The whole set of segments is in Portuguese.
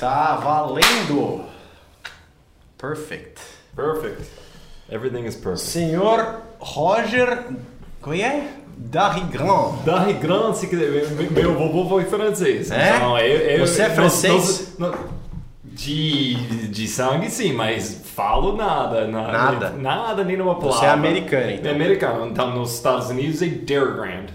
Está valendo! Perfect. Perfect. Everything is perfect. Senhor Roger. Como é? Darrigrand. Darrigrand, se quiser. Meu vovô foi francês. É? Então, eu- eu- Você é francês? nós- nós- de, de sangue, sim, mas falo nada. Nada, Nada? Nada, nem uma palavra. Você é americano, então. É americano. Então, nos Estados Unidos é Darrigrand.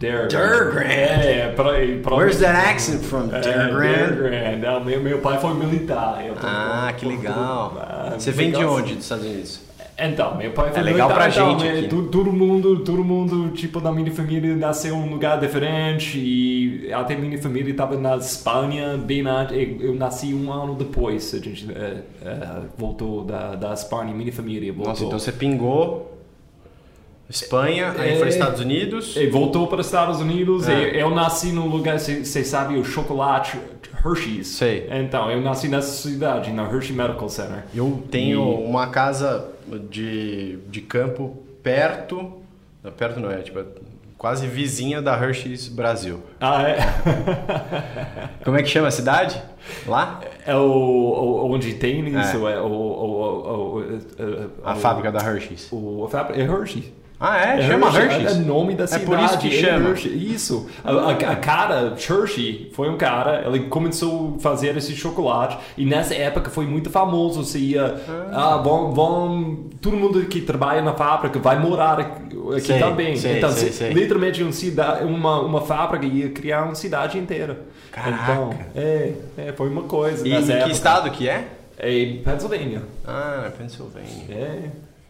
Darrigrand. Darrigrand. É, é pra, pra, Where's that accent from? É, Darrigrand? Darrigrand. Ah, meu, meu pai foi militar. Tô- Ah, que tô- legal. Ah, Você vem de onde dos Estados Unidos? Então, meu pai foi É legal militar, pra então, gente é, aqui. todo mundo, todo mundo, tipo, da minha família nasceu em um lugar diferente e até minha família estava na Espanha, bem na, eu eu nasci um ano depois, a gente é, é, voltou da, da Espanha, minha família voltou. Nossa, então você pingou Espanha, aí É. foi Estados Unidos. E voltou para os Estados Unidos. É. eu nasci num lugar, você sabe, o chocolate Hershey's. Sei. Então, eu nasci nessa cidade, na Hershey Medical Center. Eu tenho E- uma casa de, de campo perto. não, Perto não é, tipo, é quase vizinha da Hershey's Brasil. Ah, é? Como é que chama a cidade? Lá? É o, o- onde tem isso, é, o, o, o, o- A fábrica da Hershey's. O, a fábrica é Hershey. Ah, é? chama Hershey's? É o nome da É cidade. por isso que é chama. Hershey. Isso. A, a, a cara, Hershey, foi um cara, ele começou a fazer esse chocolate e nessa época foi muito famoso. Você ia, ah, vão, vão, todo mundo que trabalha na fábrica vai morar aqui Sei, também. sei, então, se- sei. literalmente uma, cidade, uma, uma fábrica ia criar uma cidade inteira. Caraca. Então, é, é, foi uma coisa. E nessa que época. estado que é? É Pennsylvania. Ah, é Pensilvânia. É.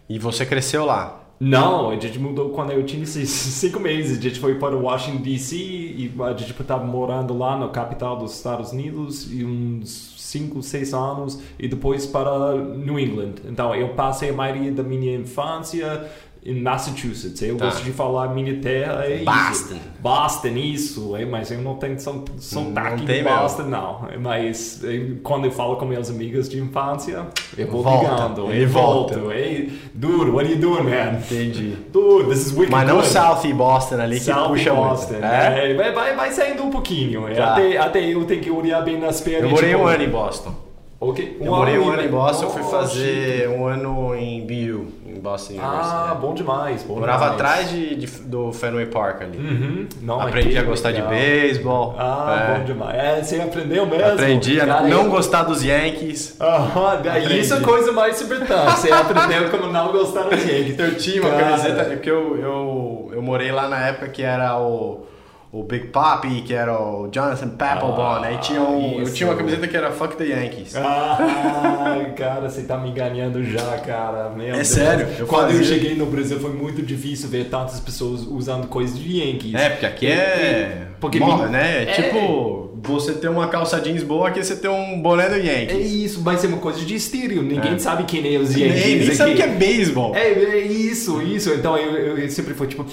E você cresceu lá? Não, a gente mudou quando eu tinha cinco meses. A gente foi para Washington DC e a gente estava morando lá na capital dos Estados Unidos e uns cinco, seis anos e depois para New England. Então eu passei a maioria da minha infância em Massachusetts. Eu Tá. gosto de falar minha terra é Boston. isso. Boston, isso. É, mas eu não tenho sotaque de mesmo. Boston, não. Mas eh, quando eu falo com meus amigos de infância, eu vou Volta. ligando. Ele Eu volta. volto. Hey, dude, what are you doing, man? Entendi. Dude, this is wicked Mas não good. South e Boston ali que South puxa Boston. muito. É? É, vai, vai, vai saindo um pouquinho. É, Tá. Até, até eu tenho que olhar bem nas pernas. Eu morei tipo, um ano em Boston. Ok. Eu morei um ano em Boston, eu fui fazer um ano em BU, em Boston University. Ah, é. bom demais. Bom Morava demais. atrás de, de- do Fenway Park ali. Uhum. Não, Aprendi que a gostar legal. de beisebol. Ah, é. bom demais. É, você aprendeu mesmo? Aprendi a Cara, não eu- gostar dos Yankees. Aprendi. isso é coisa mais importante. Você aprendeu como não gostar do Yankees. Eu tinha uma Cara. camiseta, porque eu, eu, eu morei lá na época que era o, o Big Papi, que era o Jonathan Papelbon, Ah, aí tinha um, eu isso. tinha uma camiseta que era Fuck the Yankees. Ah, cara, você tá me enganando já, cara. Meu É Deus. sério, eu Quando eu fazia- cheguei no Brasil foi muito difícil ver tantas pessoas usando coisas de Yankees. É, porque aqui é. Porque morre, me- né? É, é. tipo, você ter uma calça jeans boa, aqui você ter um boné do É Yankees. isso, vai ser uma coisa de estilo. Ninguém É. sabe quem é os Yankees aqui. sabe o que é beisebol. É, é isso, isso. Então eu, eu- eu sempre fui tipo,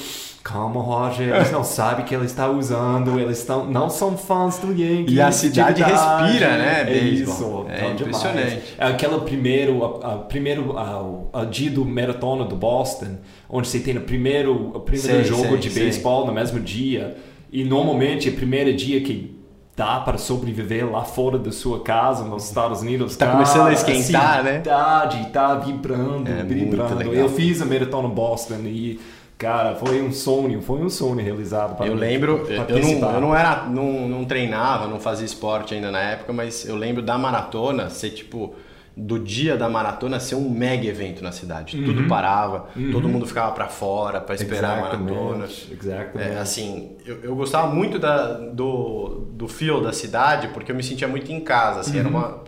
calma, Roger, eles não sabem o que ele está usando, eles estão, não são fãs do Yankees. E a de cidade respira, né, É isso, É então, impressionante. É aquela primeiro, a, a primeiro a, a dia do maratona do Boston, onde você tem o primeiro, o primeiro Sei, jogo sei, de sei. beisebol no mesmo dia. E normalmente é o primeiro dia que dá para sobreviver lá fora da sua casa, nos Estados Unidos. Tá cara, começando a esquentar, né? A cidade tá vibrando, É, vibrando. Eu fiz a maratona Boston e, cara, foi um sonho, foi um sonho realizado para Eu mim, lembro, para eu não, eu não era, não, não treinava, não fazia esporte ainda na época, mas eu lembro da maratona ser tipo, do dia da maratona ser um mega evento na cidade. Tudo parava, todo mundo ficava pra fora pra esperar a maratona. Exatamente. É, assim, eu, eu gostava muito da, do, do feel da cidade porque eu me sentia muito em casa. Assim, era, uma,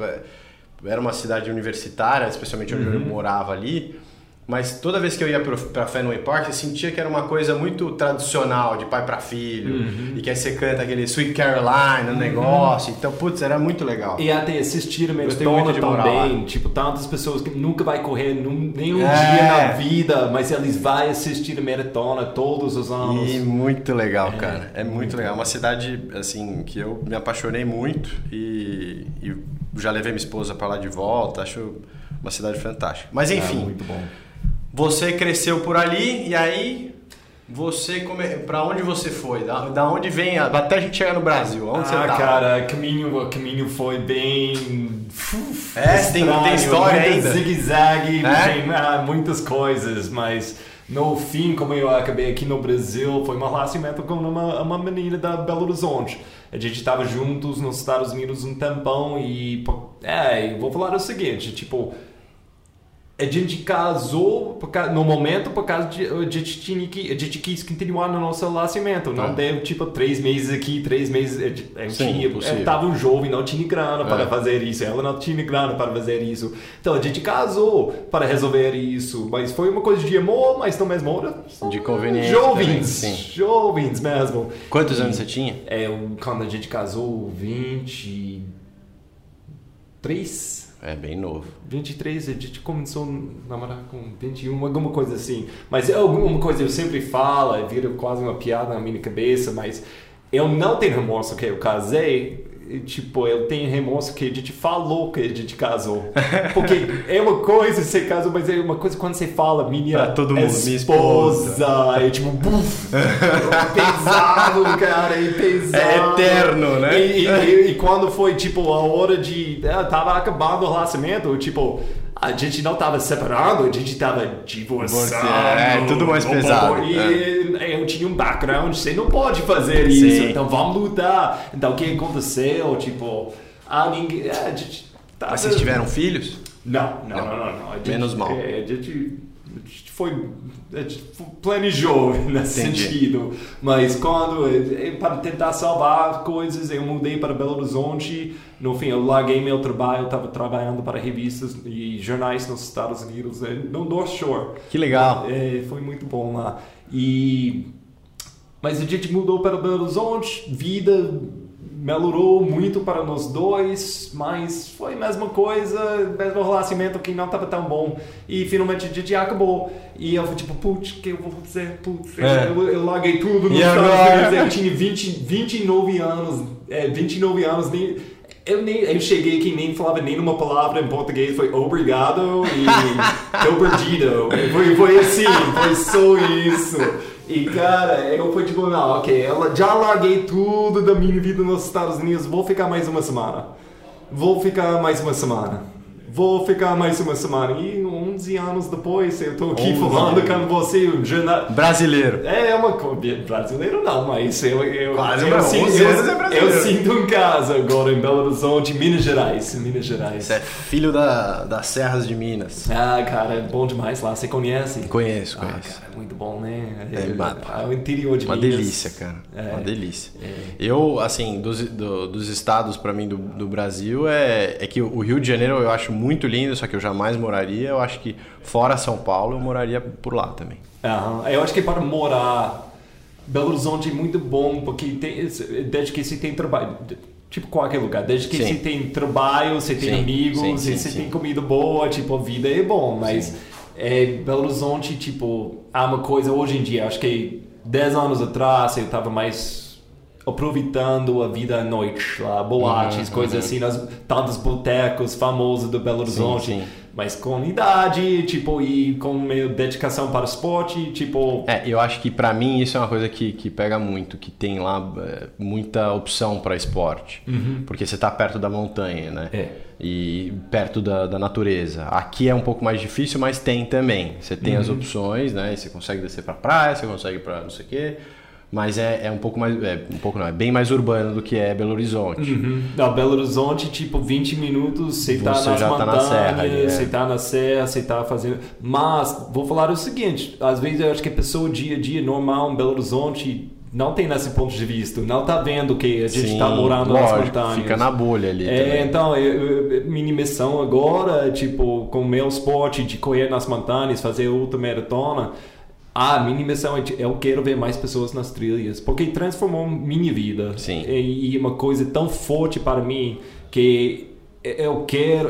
era uma cidade universitária, especialmente onde eu morava ali. Mas toda vez que eu ia pra Fenway Park, eu sentia que era uma coisa muito tradicional, de pai pra filho. E que aí você canta aquele Sweet Caroline, no negócio. Então, putz, era muito legal. E até assistir a Gostei maratona muito de morar também, tipo, tantas pessoas que nunca vai correr num, nenhum É. dia na vida, mas eles vão assistir a maratona todos os anos. E muito legal, cara. É muito legal. Uma cidade, assim, que eu me apaixonei muito e, e já levei minha esposa pra lá de volta. Acho uma cidade fantástica. Mas É, enfim, muito bom. Você cresceu por ali e aí Você, come... pra onde você foi? Da, da onde vem, a... até a gente chegar no Brasil, onde ah, você tá? cara, caminho, o caminho foi bem... É, tem- tem história ainda. zigue-zague, É? ah, muitas coisas, mas no fim, como eu acabei aqui no Brasil, foi um relacionamento com uma, uma menina da Belo Horizonte. A gente estava juntos nos Estados Unidos um tempão e, é, vou falar o seguinte, tipo, a gente casou no momento por causa de a gente tinha que a gente quis continuar no nosso relacionamento não É. deu tipo três meses aqui três meses eu, eu Sim, tinha eu tava um jovem não tinha grana para É. fazer isso ela não tinha grana para fazer isso então a gente casou para resolver isso mas foi uma coisa de amor mas na mesma hora De conveniência jovens também, jovens mesmo Quantos anos você tinha? é quando a gente casou 23 É, bem novo. 23, a gente começou a namorar com 21, alguma coisa assim. Mas é alguma coisa eu sempre falo, vira quase uma piada na minha cabeça, mas eu não tenho remorso que eu casei. Tipo, eu tenho remorso que a gente falou que a gente casou. Porque é uma coisa você casou, mas é uma coisa quando você fala, minha Pra todo mundo, minha esposa. É tipo, buf, pesado, cara, é pesado. É eterno, né? E, e- e- e quando foi, tipo, a hora de... é, tava acabando o relacionamento, tipo... A gente não tava separando, a gente tava divorciando. É, tudo mais pesado, E é. Eu tinha um background, você não pode fazer isso, Sim. então vamos lutar. Então o que aconteceu? Tipo, ah, ninguém... é, gente tava- Mas vocês tiveram filhos? não, não, Não. não, não. não. Gente- Menos mal. é, a gente foi. A gente planejou nesse Entendi. sentido. Mas quando. eh, Para tentar salvar coisas, eu mudei para Belo Horizonte. No fim, eu larguei meu trabalho. Estava trabalhando para revistas e jornais nos Estados Unidos, eh, no North Shore. Que legal. É, foi muito bom lá. E mas a gente mudou para Belo Horizonte, vida melhorou muito para nós dois, mas foi a mesma coisa, mesmo relacionamento que não estava tão bom. E finalmente a gente acabou. E eu fui tipo, putz, o que eu vou fazer? Putz, É. eu, eu larguei tudo E agora? Eu tinha 20, 29 anos, é, 29 anos, nem, eu, nem, eu cheguei aqui nem falava nenhuma palavra em português, foi obrigado e tô perdido. Foi, foi assim, foi só isso. E cara, eu fui tipo, não, ok, eu já larguei tudo da minha vida nos Estados Unidos, vou ficar mais uma semana. Vou ficar mais uma semana. Vou ficar mais uma semana. E 11 anos depois, eu tô aqui 11 falando com você, um jornal... Brasileiro. É uma coisa. Brasileiro não, mas eu. eu Quase, eu, mas sinto, 11 anos é eu, eu sinto em casa agora em Belo Horizonte, Minas Gerais. Minas Gerais. Você é filho da, das Serras de Minas. Ah, cara, é bom demais lá. Você conhece? Conheço, Ah, conheço. cara, é muito bom, né? É, Eu- ah, o interior de Uma Minas. delícia, cara. É. Uma delícia. É. Eu, assim, dos, do- dos estados pra mim do, do Brasil, é, é que o Rio de Janeiro eu acho muito lindo, só que eu jamais moraria. Eu acho que fora São Paulo eu moraria por lá também. Aham. Eu acho que para morar, Belo Horizonte é muito bom, porque tem, desde que você tem trabalho, tipo qualquer lugar, desde que Sim. você tem trabalho, você tem Sim, amigos, sim, você tem comida boa, tipo, a vida é bom, mas é, Belo Horizonte, tipo, há uma coisa hoje em dia, acho que 10 anos atrás eu estava mais aproveitando a vida à noite lá, boates, Uhum, coisas uhum. assim, nas tantos botecos famosos do Belo Horizonte. sim. Mas com idade, tipo, e com meio dedicação para o esporte, tipo. É, eu acho que pra mim isso é uma coisa que, que pega muito, que tem lá é, muita opção pra esporte. Porque você tá perto da montanha, né? É. E perto da, da natureza. Aqui é um pouco mais difícil, mas tem também. Você tem as opções, né? E você consegue descer pra praia, você consegue pra não sei o quê. Mas é, é um pouco mais. É, um pouco não, é bem mais urbano do que é Belo Horizonte. Na Belo Horizonte, tipo, 20 minutos, você tá Você nas já tá na montanhas, serra ali, é. você tá na serra, você tá fazendo. Mas, vou falar o seguinte: às vezes eu acho que a pessoa dia a dia normal em Belo Horizonte não tem nesse ponto de vista, não tá vendo que a gente Sim, tá morando nas lógico, montanhas. Fica na bolha ali. É, também. então, eu, eu- minha missão agora, tipo, com o meu esporte de correr nas montanhas, fazer ultramaratona, a minha missão é eu quero ver mais pessoas nas trilhas, porque transformou minha vida. Sim. E, e uma coisa tão forte para mim que eu quero.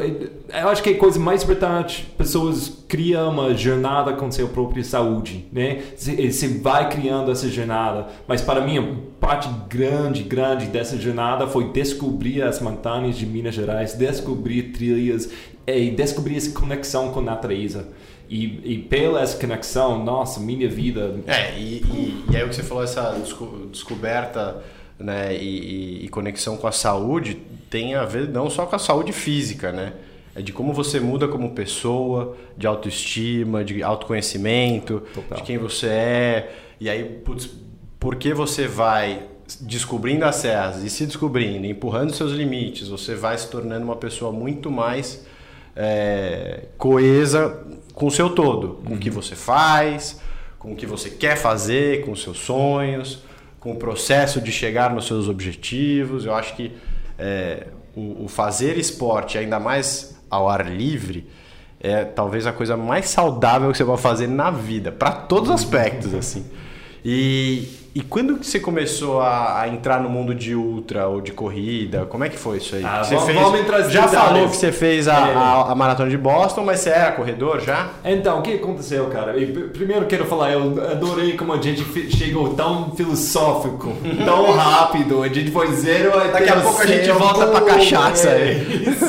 Eu acho que a coisa mais importante, pessoas criam uma jornada com sua própria saúde, né? Você você vai criando essa jornada, mas para mim, a parte grande, grande dessa jornada foi descobrir as montanhas de Minas Gerais, descobrir trilhas e descobrir essa conexão com a natureza. E, e pela essa conexão, nossa, minha vida. É, e, e, e aí o que você falou, essa desco, descoberta né, e, e, conexão com a saúde tem a ver não só com a saúde física, né? É de como você muda como pessoa, de autoestima, de autoconhecimento, Total. de quem você é. E aí, putz, por que você vai descobrindo as serras e se descobrindo, empurrando seus limites, você vai se tornando uma pessoa muito mais é, coesa com o seu todo, com uhum. o que você faz, com o que você quer fazer, com os seus sonhos, com o processo de chegar nos seus objetivos. Eu acho que é, o, o fazer esporte, ainda mais ao ar livre, é talvez a coisa mais saudável que você pode fazer na vida, para todos os aspectos, assim. E, e quando que você começou a, a, entrar no mundo de ultra ou de corrida? Como é que foi isso aí? Ah, você vamos, fez, vamos entrar já falou que você fez a, é. a, a, maratona de Boston, mas você era corredor já? Então, o que aconteceu, cara? primeiro quero falar, eu adorei como a gente chegou tão filosófico, tão rápido. A gente foi zero até Daqui a pouco a gente volta pra cachaça. É, isso.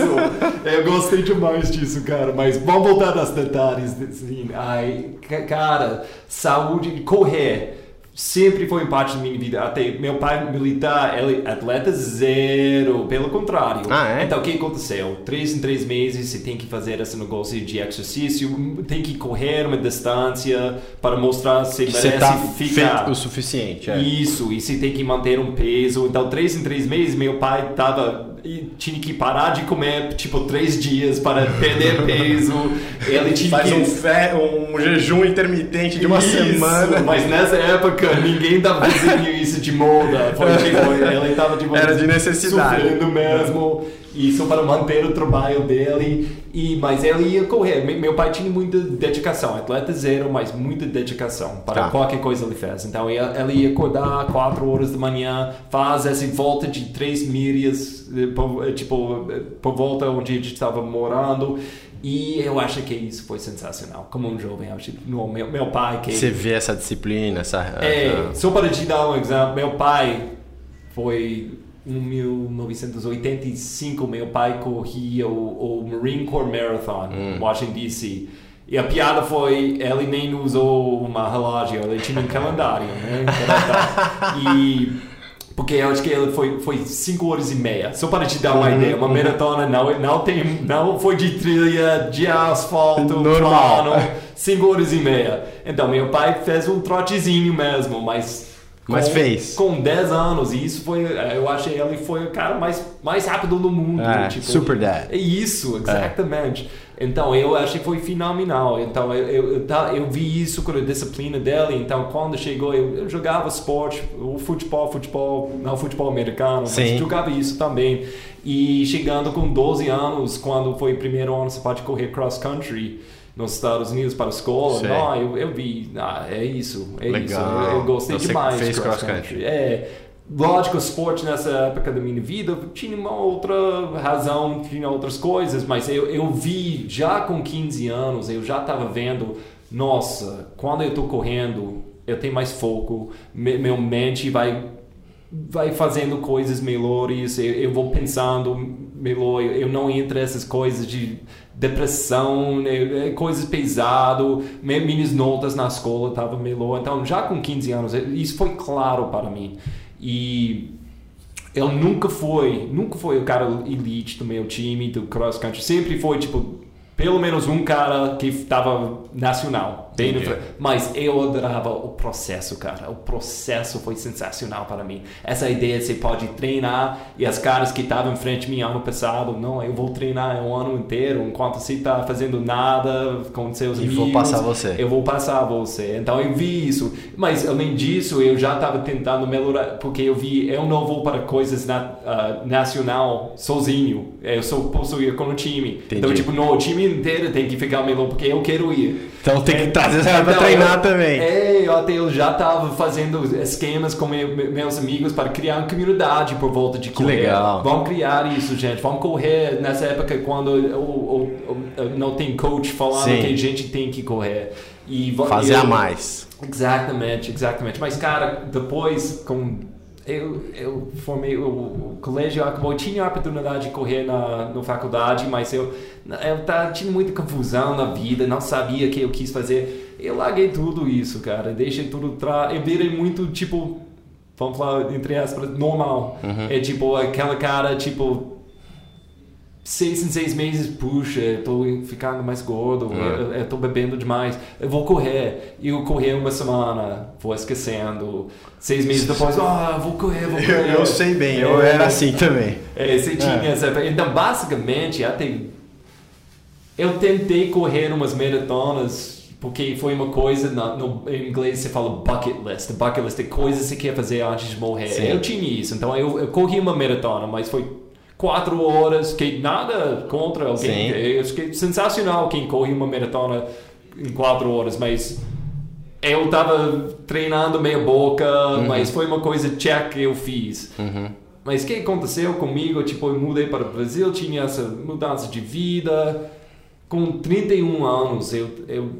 eu gostei demais disso, cara. Mas vamos voltar aos detalhes. Assim, ai, cara, saúde, correr sempre foi parte da minha vida. Até meu pai militar, ele atleta zero, pelo contrário. Ah, é? Então o que aconteceu? Três em três meses você tem que fazer esse negócio de exercício, tem que correr uma distância para mostrar se que merece você tá ficar o suficiente. É. Isso, e você tem que manter um peso. Então três em três meses meu pai tava e tinha que parar de comer tipo três dias para perder peso. Ele tinha Faz que... um, fe... um jejum intermitente de uma isso, semana. Mas nessa época ninguém tava fazendo isso de moda. Foi, tipo, ele tava tipo, Era de necessidade. Sofrendo mesmo isso para manter o trabalho dele. E, mas ele ia correr. Meu pai tinha muita dedicação, atleta zero, mas muita dedicação para tá. qualquer coisa ele fez. Então ele ia acordar 4 horas da manhã, faz essa volta de 3 milhas, eh, eh, tipo, eh, por volta onde a gente estava morando. E eu acho que isso foi sensacional. Como um jovem, acho no, meu, meu pai que... Você vê essa disciplina, essa... É, só para te dar um exemplo, meu pai foi em 1985, meu pai corria o, o Marine Corps Marathon, hum. Washington DC. E a piada foi, ele nem usou uma relógio, ele tinha um calendário, né? E porque eu acho que ele foi foi 5 horas e meia. Só para te dar uma uhum, ideia, uma uhum. maratona não não tem não foi de trilha, de asfalto, normal, 5 horas e meia. Então meu pai fez um trotezinho mesmo, mas mas com, fez. Com 10 anos. E isso foi. É, eu achei ele foi o cara mais, mais rápido do mundo. É, tipo, super dad. É isso, exatamente. É. Então eu achei que foi fenomenal. Então eu, eu, eu, eu, vi isso com a disciplina dele. Então quando chegou, eu, eu jogava esporte, o futebol, futebol, não futebol americano, Sim. mas jogava isso também. E chegando com 12 anos, quando foi o primeiro ano, você pode correr cross country nos Estados Unidos para a escola. Não, eu, eu vi, ah, é isso, é Legal. isso. Eu, eu gostei Você demais fez cross country. country. É, lógico, esporte nessa época da minha vida tinha uma outra razão, tinha outras coisas, mas eu, eu vi já com 15 anos, eu já estava vendo, nossa, quando eu estou correndo, eu tenho mais foco, meu mente vai vai fazendo coisas melhores, eu, eu vou pensando melhor, eu, eu não entro nessas coisas de depressão, né, é, coisas pesado, minhas notas na escola estavam melhor. Então, já com 15 anos, isso foi claro para mim. E ele nunca foi, nunca foi o cara elite do meu time, do cross country. Sempre foi, tipo, pelo menos um cara que estava nacional. Bem no... Mas eu adorava o processo, cara. O processo foi sensacional para mim. Essa ideia de você pode treinar e as caras que estavam em frente a mim ano passado, não, eu vou treinar o ano inteiro enquanto você está fazendo nada com seus e amigos. vou passar você. Eu vou passar você. Então eu vi isso. Mas além disso, eu já estava tentando melhorar, porque eu vi, eu não vou para coisas na, uh, nacional sozinho. Eu sou posso ir com o time. Entendi. Então, tipo, no o time inteiro tem que ficar melhor, porque eu quero ir. Então tem que estar às vezes era pra então, treinar eu, também. É, eu até eu já estava fazendo esquemas com meu, meus amigos para criar uma comunidade por volta de correr. Que legal. Vamos criar isso, gente. Vamos correr nessa época quando não tem coach falando Sim. que a gente tem que correr. E, Fazer a mais. Exatamente, exatamente. Mas, cara, depois com eu, eu formei o, o colégio acabou tinha a oportunidade de correr na, na faculdade mas eu eu tá, tinha muita confusão na vida não sabia o que eu quis fazer eu larguei tudo isso cara deixei tudo tra eu virei muito tipo vamos falar entre aspas normal Uhum. é tipo aquela cara tipo seis em seis meses, puxa, eu tô ficando mais gordo, É. eu, eu tô bebendo demais, eu vou correr. E eu corri uma semana, vou esquecendo. Seis meses depois, ah, vou correr, vou Eu, correr. eu sei bem, eu É. era assim também. É, você tinha É. essa... Então, basicamente, até... Eu tentei correr umas maratonas porque foi uma coisa, na- no, em inglês você fala bucket list. Bucket list é coisas que você quer fazer antes de morrer. Sim. Eu tinha isso, então eu, eu corri uma maratona, mas foi quatro horas, que nada contra alguém. Eu achei sensacional quem corre uma maratona em quatro horas, mas eu tava treinando meia boca, mas foi uma coisa check que eu fiz. Uhum. Mas o que aconteceu comigo? Tipo, eu mudei para o Brasil, tinha essa mudança de vida. Com 31 anos, eu, eu,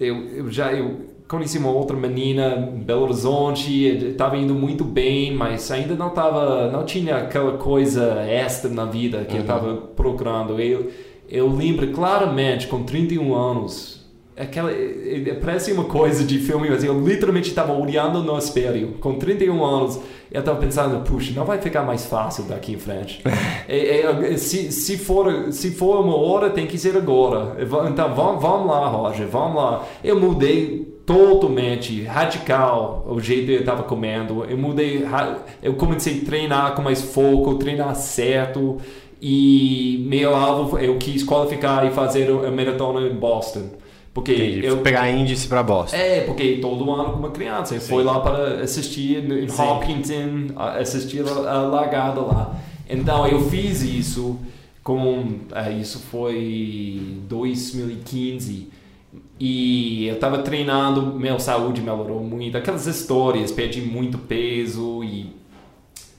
eu, eu já eu conheci uma outra menina em Belo Horizonte, estava indo muito bem, mas ainda não tava, não tinha aquela coisa extra na vida que eu estava procurando. Eu, eu lembro claramente, com 31 anos, aquela eh, eh, parece uma coisa de filme, mas eu literalmente estava olhando no espelho, com 31 anos, eu estava pensando, puxa, não vai ficar mais fácil daqui em frente. É, é, se, se, for, se for uma hora, tem que ser agora. Então vamos, vamos lá, Roger, vamos lá. Eu mudei totalmente, radical, o jeito que eu estava comendo. Eu mudei, eu comecei a treinar com mais foco, treinar certo. E meu alvo, eu quis qualificar e fazer a maratona em Boston. Porque Entendi. eu Pegar índice pra Boston. é, porque todo ano com uma criança. Eu fui lá para assistir em Sim. Hopkinton, assistir a, largada lá. Então eu fiz isso com. ah, isso foi 2015. E eu estava treinando, minha saúde melhorou muito. Aquelas histórias, perdi muito peso e.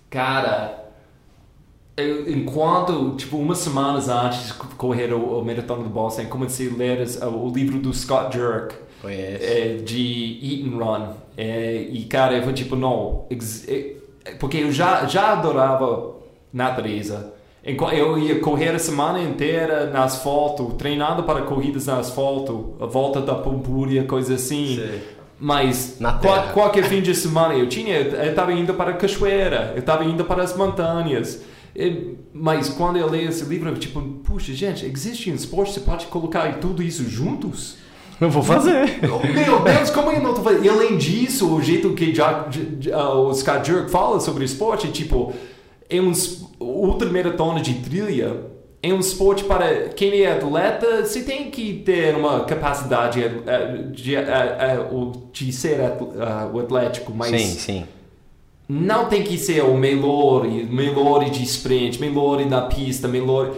Cara, eu, enquanto, tipo, umas semanas antes de correr o, o Maratona do Boston, eu comecei a ler as- o livro do Scott Conheço. é, de Eat and Run. É, e, cara, eu fui tipo, não. ex- é, porque eu já, já adorava natureza. Eu ia correr a semana inteira no asfalto, treinando para corridas no asfalto, a volta da Pampulha, coisa assim. Sei. Mas Na qual- qualquer fim de semana eu tinha, eu estava indo para a cachoeira, eu estava indo para as montanhas. E- mas quando eu leio esse livro, eu tipo, puxa, gente, existe um esporte, você pode colocar tudo isso juntos? Eu vou fazer. Oh, Meu Deus, como eu não tô fazendo? E além disso, o jeito que já, já- o Scott Jurek fala sobre esporte, tipo, é um es- ultramaratona de trilha, é um esporte para quem é atleta, você tem que ter uma capacidade eh, de, eh, eh, o- de ser o atlético, mas Sim, sim. não tem que ser o melhor, melhor de sprint, melhor na pista, melhor.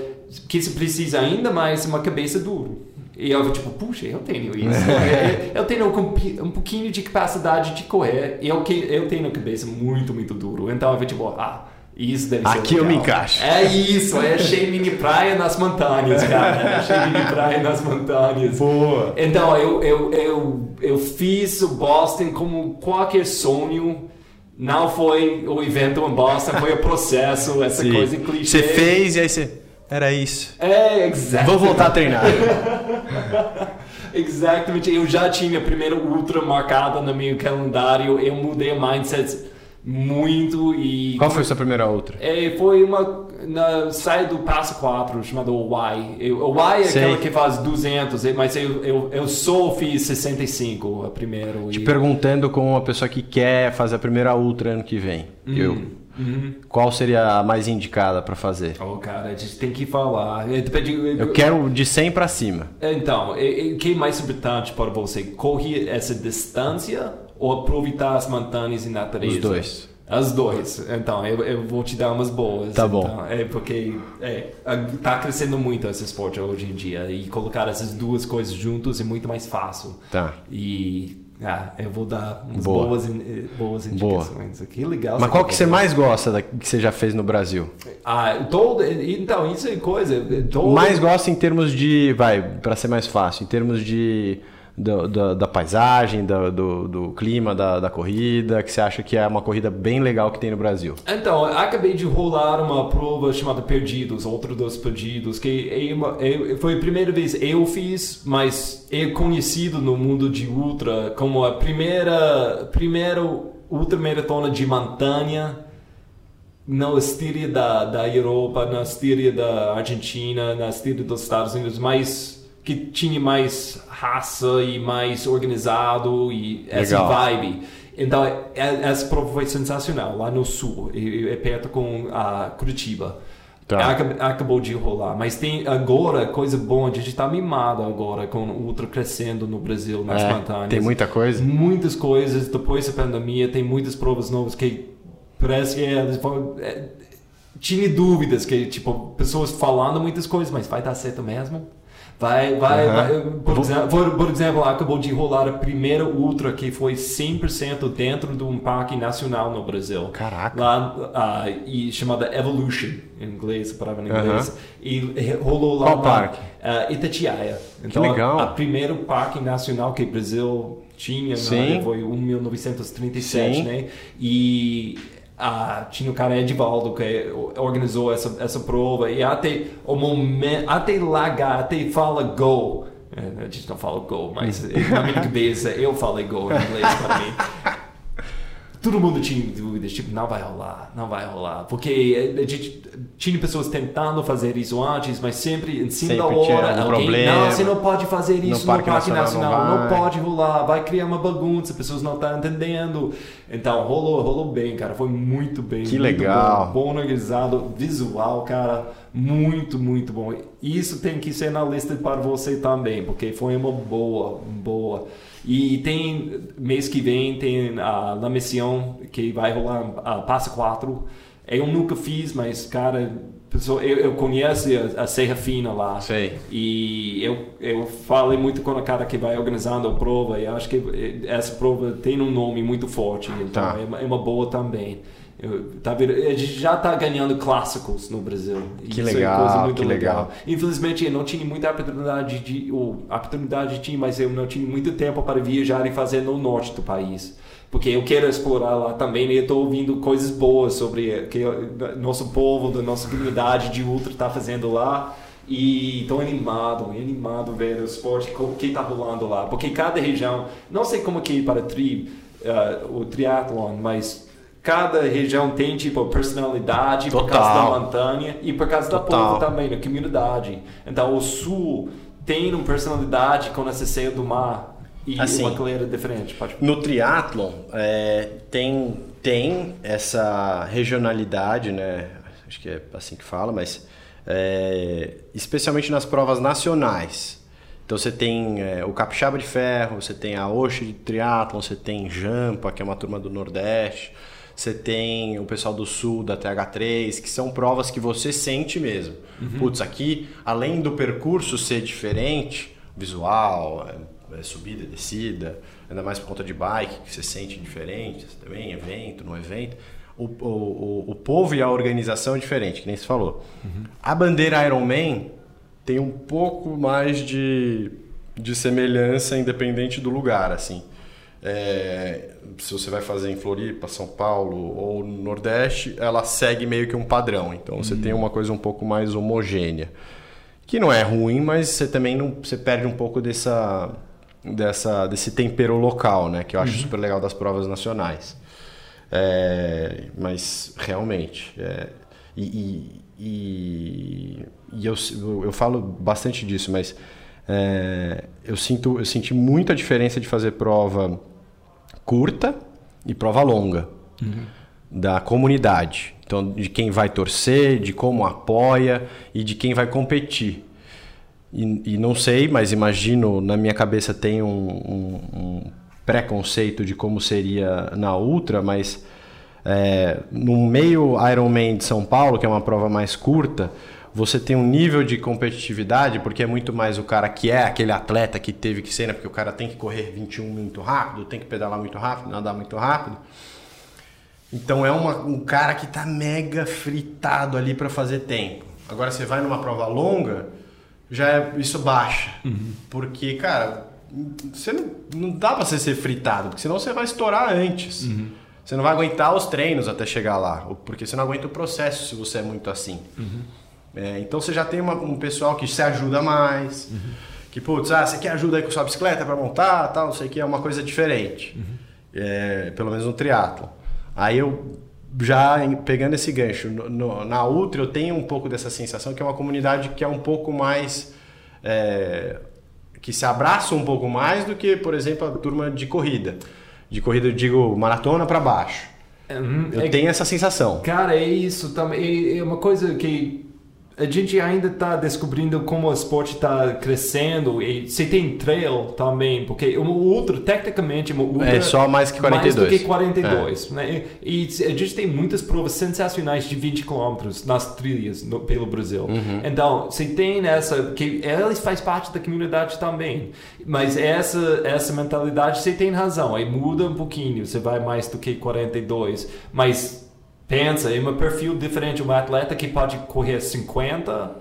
Que se precisa ainda mais uma cabeça dura. E eu tipo, puxa, eu tenho isso. eu, tenho um, um pouquinho de capacidade de correr. Eu, que, eu tenho a cabeça muito, muito duro. Então eu tipo, ah, isso deve ser Aqui eu legal. me encaixo. É isso, eu achei mini praia nas montanhas, cara. Achei mini praia nas montanhas. Boa. Então, eu, eu, eu, eu fiz o Boston como qualquer sonho. Não foi o evento em Boston, foi o processo, essa Sim. coisa clichê. Você fez e aí você. Era isso. É, exato. Vou voltar a treinar. Exatamente. Eu já tinha a primeira ultra marcada no meu calendário. Eu mudei o mindset muito e... Qual foi a sua primeira outra? É, foi uma na sai do passo 4 chamado Y. O Y é Sei. aquela que faz 200, mas eu, eu, eu só fiz 65 a primeiro. Te e- perguntando com uma pessoa que quer fazer a primeira ultra ano que vem. Eu. Uhum. Qual seria a mais indicada pra fazer? Oh, cara, a gente tem que falar. É, depende- Eu quero de 100 pra cima. Então, o que é mais importante para você? Correr essa distância ou aproveitar as montanhas e natureza? Os dois. As duas. Então, eu, eu vou te dar umas boas. Tá bom. Então, é porque é, tá crescendo muito esse esporte hoje em dia. E colocar essas duas coisas juntos é muito mais fácil. Tá. E ah, eu vou dar umas Boa. boas, eh, boas indicações aqui. Legal. Mas qual que você mais gosta da, que você já fez no Brasil? Ah, todo, então, isso é coisa. Todo, Mais gosta em termos de. Vai, pra ser mais fácil, em termos de do, do, da paisagem, do, do, do clima da, da, corrida, que você acha que é uma corrida bem legal que tem no Brasil? Então, acabei de rolar uma prova chamada Perdidos, outro dos Perdidos, que é foi a primeira vez eu fiz, mas é conhecido no mundo de ultra como a primeira, primeira ultramaratona de montanha na estilo da, da Europa, na estilo da Argentina, na estilo dos Estados Unidos, mais que tinha mais raça e mais organizado e essa vibe. Então, é, essa prova foi sensacional, lá no sul, é perto com a Curitiba. Tá. Acabou de rolar. Mas tem agora, coisa boa, a gente está mimado agora com o Ultra crescendo no Brasil, nas é, montanhas. Tem muita coisa? Muitas coisas. Depois da pandemia, tem muitas provas novas que parece que eles é, tinha dúvidas, que tipo, pessoas falando muitas coisas, mas vai dar certo mesmo? Vai, vai, uhum. vai por, exemplo, por, por, exemplo, acabou de rolar a primeira Ultra que foi 100% dentro de um parque nacional no Brasil. Caraca. Lá, uh, e chamada Evolution, em inglês, palavra em inglês. Uhum. E rolou lá Qual parque? Uh, Itatiaia. Então, que legal. A, a primeiro parque nacional que o Brasil tinha, né? foi em 1937, Sim. né? E ah, tinha o cara Edivaldo que organizou essa, essa prova e até o momento, até largar, até fala go. É, a gente não fala go, mas na minha cabeça eu falei go em inglês para mim todo mundo tinha dúvidas, tipo, não vai rolar, não vai rolar. Porque a gente tinha pessoas tentando fazer isso antes, mas sempre em cima sempre da hora, alguém, problema. não, você não pode fazer isso no, no Parque, Nacional, Nacional não, não, pode rolar, vai criar uma bagunça, pessoas não estão entendendo. Então, rolou, rolou bem, cara, foi muito bem. Que muito legal. Bom, bom organizado, visual, cara, muito, muito bom. Isso tem que ser na lista para você também, porque foi uma boa, boa e tem, mês que vem, tem a La Mission, que vai rolar a Passa 4. Eu nunca fiz, mas, cara, pessoa, eu, eu conheço a, a Serra Fina lá. Sei. E eu, eu falei muito com a cara que vai organizando a prova, e acho que essa prova tem um nome muito forte, então tá. é, uma, é uma boa também. Eu, tá? A gente já está ganhando clássicos no Brasil. Que Isso legal, é que legal. legal. Infelizmente, eu não tinha muita oportunidade de, ou oportunidade tinha, mas eu não tinha muito tempo para viajar e fazer no norte do país. Porque eu quero explorar lá também e eu estou ouvindo coisas boas sobre que nosso povo, da nossa comunidade de ultra está fazendo lá. E estou animado, animado ver o esporte, o que está rolando lá. Porque cada região, não sei como que é para tri, uh, o triatlon, mas cada região tem tipo personalidade Total. por causa da montanha e por causa Total. da povo também, na comunidade. Então o sul tem uma personalidade com essa ceia do mar e assim, uma clareira diferente. Pode... No triatlon é, tem tem essa regionalidade, né? Acho que é assim que fala, mas é, especialmente nas provas nacionais. Então você tem é, o Capixaba de Ferro, você tem a Oxe de Triatlon, você tem Jampa, que é uma turma do Nordeste. Você tem o pessoal do Sul, da TH3, que são provas que você sente mesmo. Uhum. Putz, aqui, além do percurso ser diferente, visual, é, é subida, descida, ainda mais por conta de bike, que você sente diferente também, evento, no evento. O, o, o, povo e a organização é diferente, que nem você falou. Uhum. A bandeira Ironman tem um pouco mais de, de semelhança independente do lugar, assim. É, se você vai fazer em Floripa, São Paulo ou no Nordeste, ela segue meio que um padrão. Então você uhum. tem uma coisa um pouco mais homogênea. Que não é ruim, mas você também não, você perde um pouco dessa, dessa, desse tempero local, né? Que eu acho uhum. super legal das provas nacionais. É, mas realmente. É, e, e, e, eu, eu falo bastante disso, mas é, eu, sinto, eu senti muita diferença de fazer prova curta e prova longa uhum. da comunidade. Então, de quem vai torcer, de como apoia e de quem vai competir. E, e não sei, mas imagino, na minha cabeça tem um, um, um preconceito de como seria na Ultra, mas é, no meio Ironman de São Paulo, que é uma prova mais curta, você tem um nível de competitividade, porque é muito mais o cara que é aquele atleta que teve que ser, né? Porque o cara tem que correr 21 muito rápido, tem que pedalar muito rápido, nadar muito rápido. Então é uma, um cara que tá mega fritado ali para fazer tempo. Agora você vai numa prova longa, já é, isso baixa. Uhum. Porque, cara, você não, não dá pra você ser fritado, porque senão você vai estourar antes. Você não vai aguentar os treinos até chegar lá, porque você não aguenta o processo se você é muito assim. É, então você já tem uma- um pessoal que se ajuda mais, que, putz, ah, você quer ajuda aí com sua bicicleta pra montar, tal, não sei o que, é uma coisa diferente. É, pelo menos no triatlo. Aí eu já em- pegando esse gancho, no- no- na Ultra eu tenho um pouco dessa sensação que é uma comunidade que é um pouco mais. é, que se abraça um pouco mais do que, por exemplo, a turma de corrida. De corrida, eu digo, maratona pra baixo. Uhum. Eu É- tenho essa sensação. Cara, é isso também. É uma coisa que a gente ainda está descobrindo como o esporte está crescendo. E você tem trail também, porque o ultra, tecnicamente, ultra É só mais que 42. Mais do que 42. Né? E a gente tem muitas provas sensacionais de 20 km nas trilhas no- pelo Brasil. Uhum. Então, você tem essa. que Eles faz parte da comunidade também. Mas essa, essa mentalidade, você tem razão. Aí muda um pouquinho. Você vai mais do que 42. Mas pensa, é um perfil diferente. Um atleta que pode correr 50,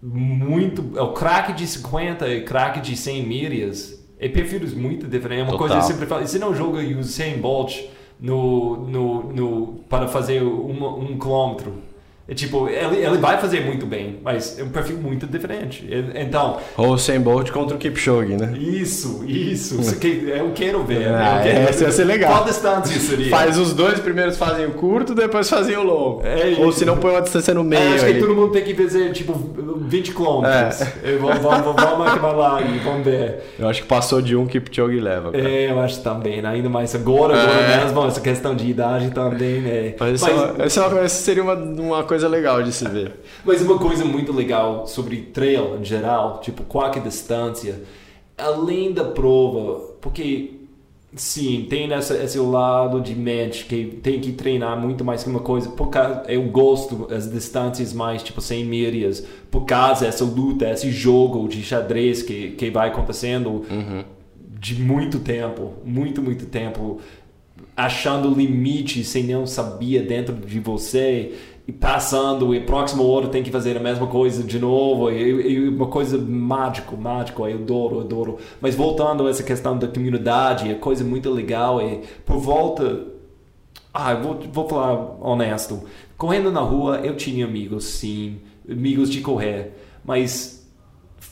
muito. É o craque de 50 e craque de 100 milhas. É perfis muito diferentes. É uma Total. coisa que eu sempre falo. Você não joga o Usain Bolt no, no, no, para fazer um, um quilômetro. É tipo, ele, ele vai fazer muito bem, mas é um perfil muito diferente. Então, Ou o Sem Bolt contra o Kipchoge, né? isso, isso. Eu quero ver. Ah, eu quero essa ia ser legal. Qual distância seria? Faz os dois primeiros fazem o curto, depois fazem o longo. É Ou se não põe uma distância no É, meio. acho que todo mundo tem que fazer tipo 20 quilômetros. É. Vamos, vamos, vamos acabar lá e vamos ver. Eu acho que passou de um Kipchoge leva. cara. É, eu acho também, né? ainda mais agora, agora É. mesmo, essa questão de idade também, né? Mas, essa, é essa é uma- essa seria uma, uma coisa legal de se ver. Mas uma coisa muito legal sobre trail em geral, tipo qualquer distância, além da prova, porque sim, tem essa, esse lado de mente que tem que treinar muito mais que uma coisa, por causa, eu gosto das distâncias mais tipo 100 milhas, por causa dessa luta, esse jogo de xadrez que, que vai acontecendo de muito tempo, muito, muito tempo, achando limite sem não sabia dentro de você e passando e próximo hora tem que fazer a mesma coisa de novo e, e uma coisa mágico, mágico, eu adoro, adoro. Mas voltando a essa questão da comunidade, a coisa muito legal é por volta ah, eu vou, vou falar honesto. Correndo na rua, eu tinha amigos, sim, amigos de correr, mas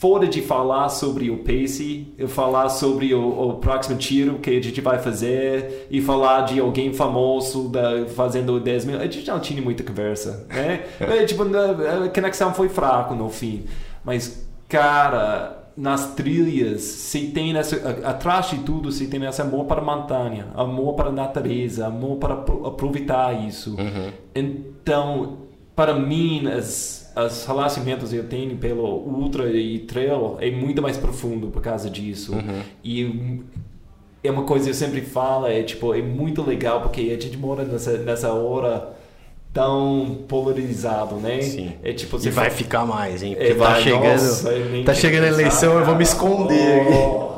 fora de falar sobre o pace, eu falar sobre o, o próximo tiro que a gente vai fazer e falar de alguém famoso da, fazendo 10 mil, a gente não tinha muita conversa, né? É, tipo, a conexão foi fraca no fim, mas cara, nas trilhas, se tem essa, a- atrás de tudo, se tem esse amor para a montanha, amor para a natureza, amor para apro- aproveitar isso. Então, para mim, as, as relacionamentos que eu tenho pelo ultra e trail é muito mais profundo por causa disso. E é uma coisa que eu sempre falo, é tipo, é muito legal porque a gente mora nessa, nessa hora tão polarizado, né? Sim. É tipo, E vai ficar mais, hein? Porque é, tá vai, chegando. nossa, nem tá chegando a eleição, eu vou me esconder aqui.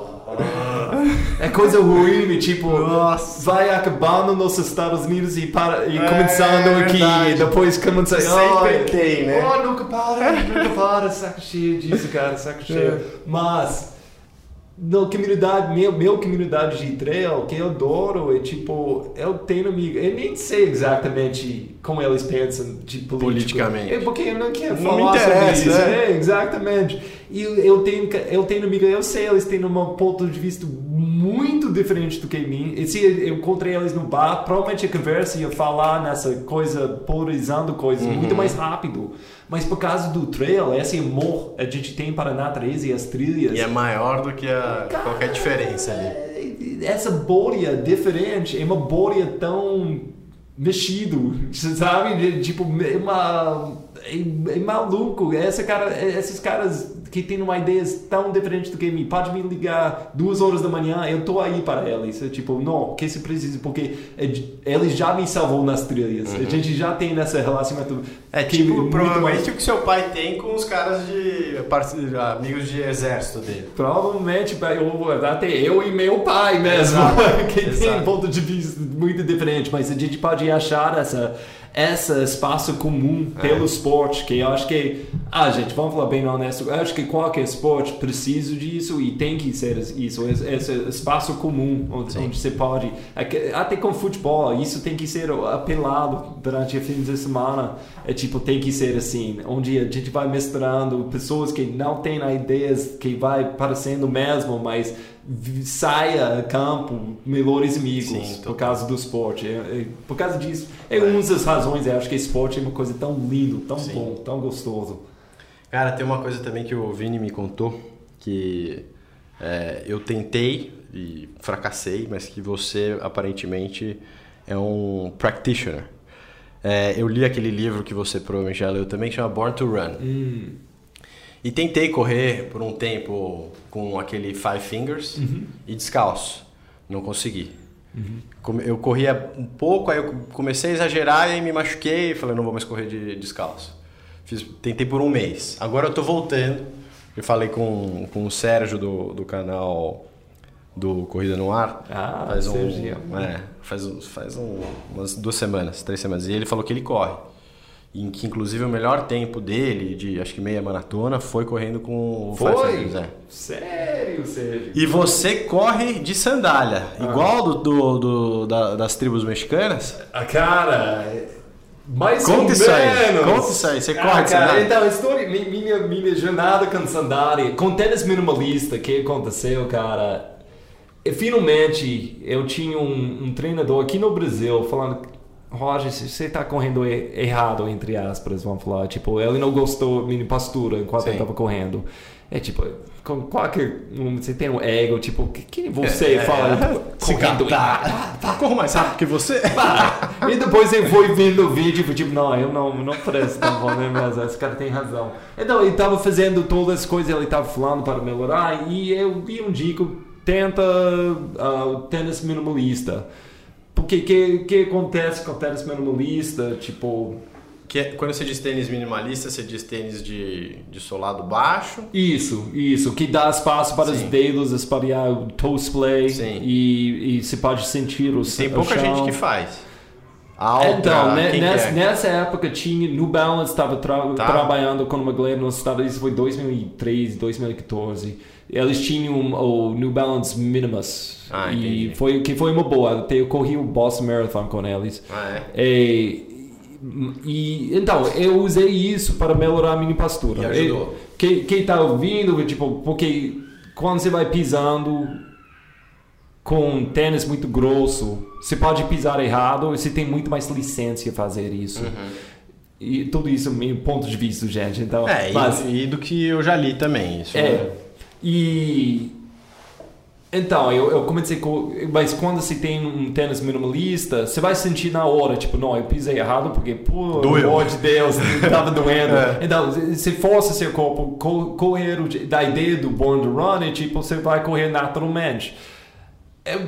É coisa ruim, tipo, Nossa. vai acabando nos Estados Unidos e, para, e É, começando aqui, verdade. e depois começa Sempre tem, né? Oh, nunca para, nunca para, saco cheio disso, cara, saco cheio. Mas, na comunidade, meu, meu comunidade de trail, que eu adoro, é tipo, eu tenho amigo, eu nem sei exatamente como eles pensam de político. Politicamente. É porque eu não quero Não falar me interessa, sobre isso. né? É, exatamente. E eu, tenho, eu tenho amigo, eu sei, eles têm um ponto de vista muito diferente do que mim. E se eu encontrei eles no bar, provavelmente a conversa ia falar nessa coisa, polarizando coisas muito Uhum. mais rápido. Mas por causa do trail, esse amor a gente tem para a natureza e as trilhas. E é maior do que a, qualquer diferença ali. Essa bolha diferente é uma bolha tão mexido, sabe? Tipo, é uma é, é maluco. Essa cara, esses caras que têm uma ideia tão diferente do que mim, pode me ligar duas horas da manhã, eu tô aí para eles. É tipo, não, que se precisa, porque é de- ele já me salvou nas trilhas. A gente já tem esse relacionamento. É que tipo, provavelmente mais- o que seu pai tem com os caras de. amigos de exército dele. Provavelmente eu, até eu e meu pai mesmo, Exato, que tem exato. um ponto de vista muito diferente, mas a gente pode achar essa, esse espaço comum pelo esporte, que eu acho que, ah, gente, vamos falar bem honesto, eu acho que qualquer esporte precisa disso e tem que ser isso, esse, espaço comum onde, onde você pode, até com futebol, isso tem que ser apelado durante o fim de semana, é tipo, tem que ser assim, onde a gente vai misturando pessoas que não têm ideias que vai parecendo mesmo, mas saia campo melhores amigos Sim, por causa do esporte. É, é, por causa disso, é, é uma das razões. Eu acho que esporte é uma coisa tão lindo, tão Sim. bom, tão gostoso. Cara, tem uma coisa também que o Vini me contou que é, eu tentei e fracassei, mas que você aparentemente é um practitioner. É, eu li aquele livro que você provavelmente já leu também, que chama Born to Run. Hum. E tentei correr por um tempo com aquele Five Fingers uhum. e descalço. Não consegui. Uhum. Eu corria um pouco, aí eu comecei a exagerar e me machuquei e falei, não vou mais correr de descalço. Fiz, tentei por um mês. Agora eu tô voltando. Eu falei com, com o Sérgio do, do canal do Corrida no Ar. Ah, faz um, é, faz, faz um, umas duas semanas, três semanas. E ele falou que ele corre em que inclusive o melhor tempo dele, de acho que meia maratona, foi correndo com o Foi? É. Sério, sério. E você corre de sandália, ah. igual do, do, do da, das tribos mexicanas? A ah, cara, mais conta ou isso menos. Aí, conta isso aí, você ah, corre de cara, sandália. Então, a história, minha, minha jornada com sandália, com tênis minimalista, o que aconteceu, cara? finalmente eu tinha um, um treinador aqui no Brasil falando Roger, você está correndo errado, entre aspas, vamos falar. Tipo, ele não gostou da minha postura enquanto Sim. ele estava correndo. É tipo, com qualquer. Você tem um ego, tipo, que, que você é, fala? É, tipo, correndo. Tá, tá, corro mais rápido que você. e depois ele foi vendo o vídeo, tipo, não, eu não, não presto tão bom, né? Mas esse cara tem razão. Então, ele estava fazendo todas as coisas, ele estava falando para melhorar, e eu vi um dico, tenta uh, tênis minimalista. Porque que que acontece com o tênis minimalista, tipo que é, quando você diz tênis minimalista, você diz tênis de, de solado baixo? Isso, isso. Que dá espaço para Sim. os dedos espalhar o toe splay e, e se pode sentir o Tem pouca chão. gente que faz. Altra, então, né, nessa, é? nessa, época tinha New Balance estava tra tá. trabalhando com uma galera nos Estados Unidos, foi 2013, 2014. Eles tinham o New Balance Minimus. Ah, e foi que foi uma boa. Eu corri o Boston Marathon com eles. Ah, é? E, e, então, eu usei isso para melhorar a minha postura. E ajudou. E, quem está ouvindo, tipo, porque quando você vai pisando com um tênis muito grosso, você pode pisar errado e você tem muito mais licença fazer isso. Uhum. E tudo isso, meu ponto de vista, gente. Então, é, mas, e, e do que eu já li também. Isso é, é... E então, eu, eu comecei com. Mas quando você tem um tênis minimalista, você vai sentir na hora, tipo, não, eu pisei errado porque, por amor de Deus, estava doendo. é. Então, se força seu corpo correr da ideia do Born to Run, e, tipo, você vai correr naturalmente. É,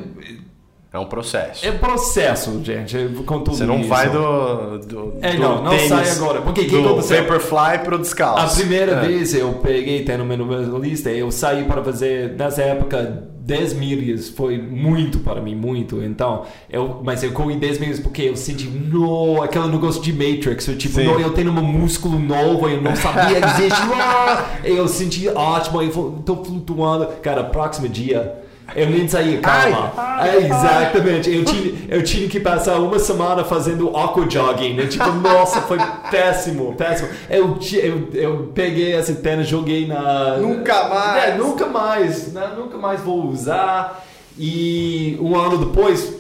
é um processo. É processo, gente, com tudo Você não isso. vai do, do É, do não, não sai agora. Porque que do aconteceu? Vaporfly pro descalço. A primeira é. vez eu peguei tendo minimalista, eu saí para fazer, nessa época, 10 milhas foi muito para mim, muito. Então, eu, mas eu corri 10 milhas porque eu senti, no, aquele negócio de Matrix. Eu, tipo, no, eu tenho um músculo novo, eu não sabia dizer, eu senti ótimo, eu tô flutuando. Cara, próximo dia eu nem saía, calma. Ai, ai, é, exatamente. Eu tinha, eu tinha que passar uma semana fazendo aqua jogging. Né? Tipo, nossa, foi péssimo, péssimo. Eu, eu, eu peguei essa tênis, joguei na. Nunca mais! É, nunca mais. Né? Nunca mais vou usar. E um ano depois,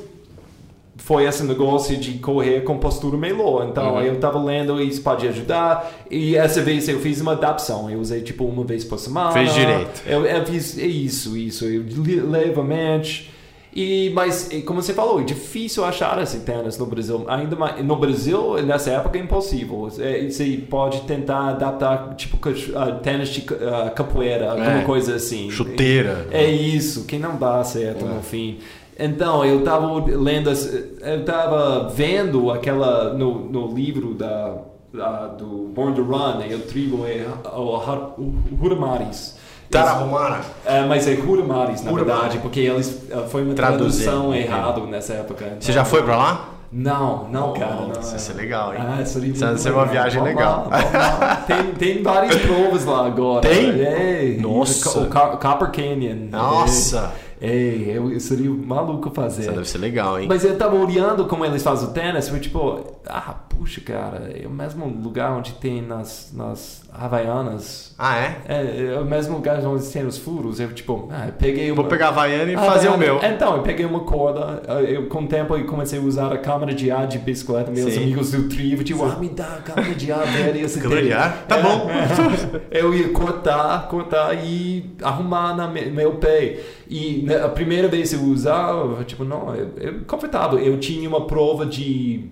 foi esse negócio de correr com postura melhor. Então uhum. eu estava lendo isso pode ajudar. E essa vez eu fiz uma adaptação. Eu usei tipo uma vez por semana. Fez direito. Eu, eu fiz isso, isso. Eu levemente. E, mas, como você falou, é difícil achar esse tênis no Brasil. Ainda mais, no Brasil, nessa época, é impossível. É, você pode tentar adaptar, tipo, tênis de uh, capoeira, alguma é, coisa assim. Chuteira. É, é isso, que não dá certo é. no fim. Então, eu estava lendo, eu estava vendo aquela, no, no livro da, da, do Born to Run, eu tribo é o Huramaris. Tarahumara. É, mas é Huramaris, na verdade, porque eles, foi uma tradução errada nessa época. Então, Você já foi para lá? Não, não, cara. Não, Isso ia ser legal, hein? Ah, Isso ia muito ser uma viagem Vamos legal. lá, lá. Tem, tem várias provas lá agora. Tem? É, Nossa. O Copper Canyon. Nossa! É, é, eu seria maluco fazer. Isso deve ser legal, hein? Mas eu tava olhando como eles fazem o tênis, foi tipo, ah, puxa, cara, é o mesmo lugar onde tem nas, nas Havaianas. Ah, é? É, é o mesmo lugar onde tem os furos. Eu, tipo, ah, eu peguei uma... Vou pegar a Havaiana e Ah, fazer o meu. Então, eu peguei uma corda, eu, com o tempo eu comecei a usar a câmera de ar de bicicleta, meus Sim. amigos do trio, tipo, ah, me dá a câmera de ar, velho, esse Câmera de ar? Tá É, bom. é. Eu ia cortar, cortar e arrumar na me- meu pé. E né, a primeira vez eu usava, tipo, não, eu, eu confortável. Eu tinha uma prova de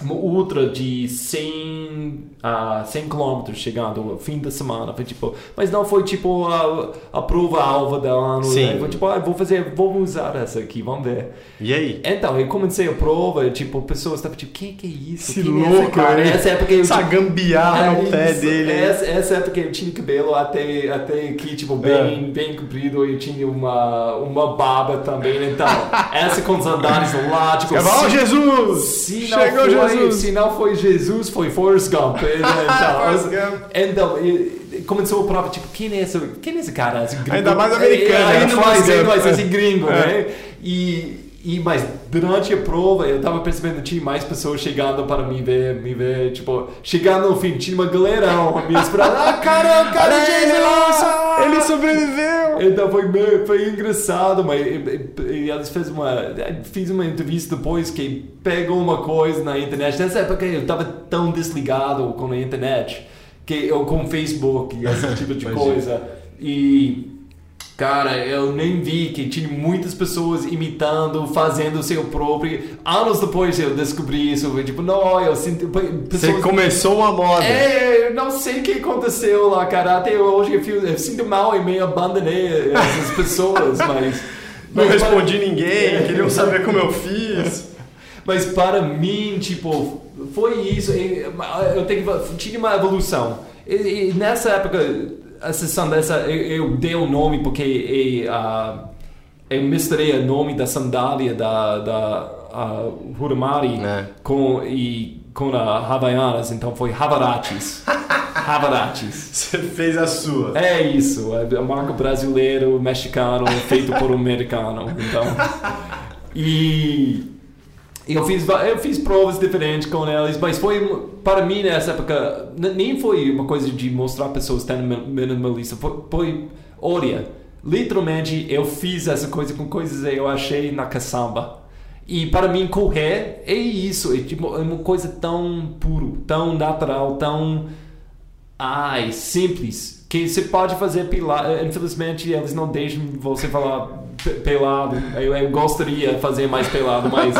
uma ultra de 100, a 100 km chegando no fim da semana. Foi tipo, mas não foi tipo a, a prova alva da ano. Sim. né? Foi tipo, ah, vou fazer, vou usar essa aqui, vamos ver. E aí? Então, eu comecei a prova, tipo, pessoas estavam tipo, que que é isso? Esse Quem é louco, cara? hein? Essa época eu Essa tipo, gambiarra no é pé isso. dele. hein? Essa, essa época eu tinha cabelo até, até aqui, tipo, bem, bem comprido. Eu tinha uma, uma barba também. Então, essa com os andares lá, tipo... Se- Jesus! Se não, Chegou foi, Jesus! se não foi Jesus, foi Forrest Gump. Forrest Então, começou a prova, tipo, quem é esse, quem é esse cara? Esse gringo? Ainda mais americano, É? Ainda mais, ainda mais esse gringo, É. né? E, e, mas durante a prova, eu tava percebendo que tinha mais pessoas chegando para me ver, me ver, tipo, chegando no fim, tinha uma galerão me esperando. Ah, cara, cara, Olha ele! Ele sobreviveu! Então foi, meio- foi engraçado, mas e- e- e eles fez uma, fiz uma entrevista depois que pegou uma coisa na internet. Nessa época eu estava tão desligado com a internet, que eu com o Facebook e esse tipo de coisa. E Cara, eu nem vi que tinha muitas pessoas imitando, fazendo o seu próprio. Anos depois eu descobri isso. foi Tipo, não, eu sinto. Você Pessoas começou uma moda. é, eu não sei o que aconteceu lá, cara. Até hoje eu, fio- eu sinto mal e meio abandonei essas pessoas, mas. Não mas respondi ninguém, queriam saber como eu fiz. Mas para mim, tipo, foi isso. Eu, eu tenho que tinha uma evolução. E, e nessa época, a sessão dessa, eu, eu dei o nome porque eu, ah, eu misturei o nome da sandália da, da ah, Huramari É. com, e, com a Havaianas, então foi Havarachis. Havarachis. Você fez a sua. É isso, é marca brasileiro, mexicano, feito por um americano. Então, e eu fiz, eu fiz provas diferentes com eles, mas foi para mim nessa época nem foi uma coisa de mostrar pessoas mi- minimalista, foi, foi olha, literalmente eu fiz essa coisa com coisas que eu achei na caçamba. E para mim correr é isso, é, tipo, é uma coisa tão puro, tão natural, tão Ai, simples. Que você pode fazer pelado. Infelizmente, eles não deixam você falar pe- pelado. Eu, eu gostaria de fazer mais pelado, mas.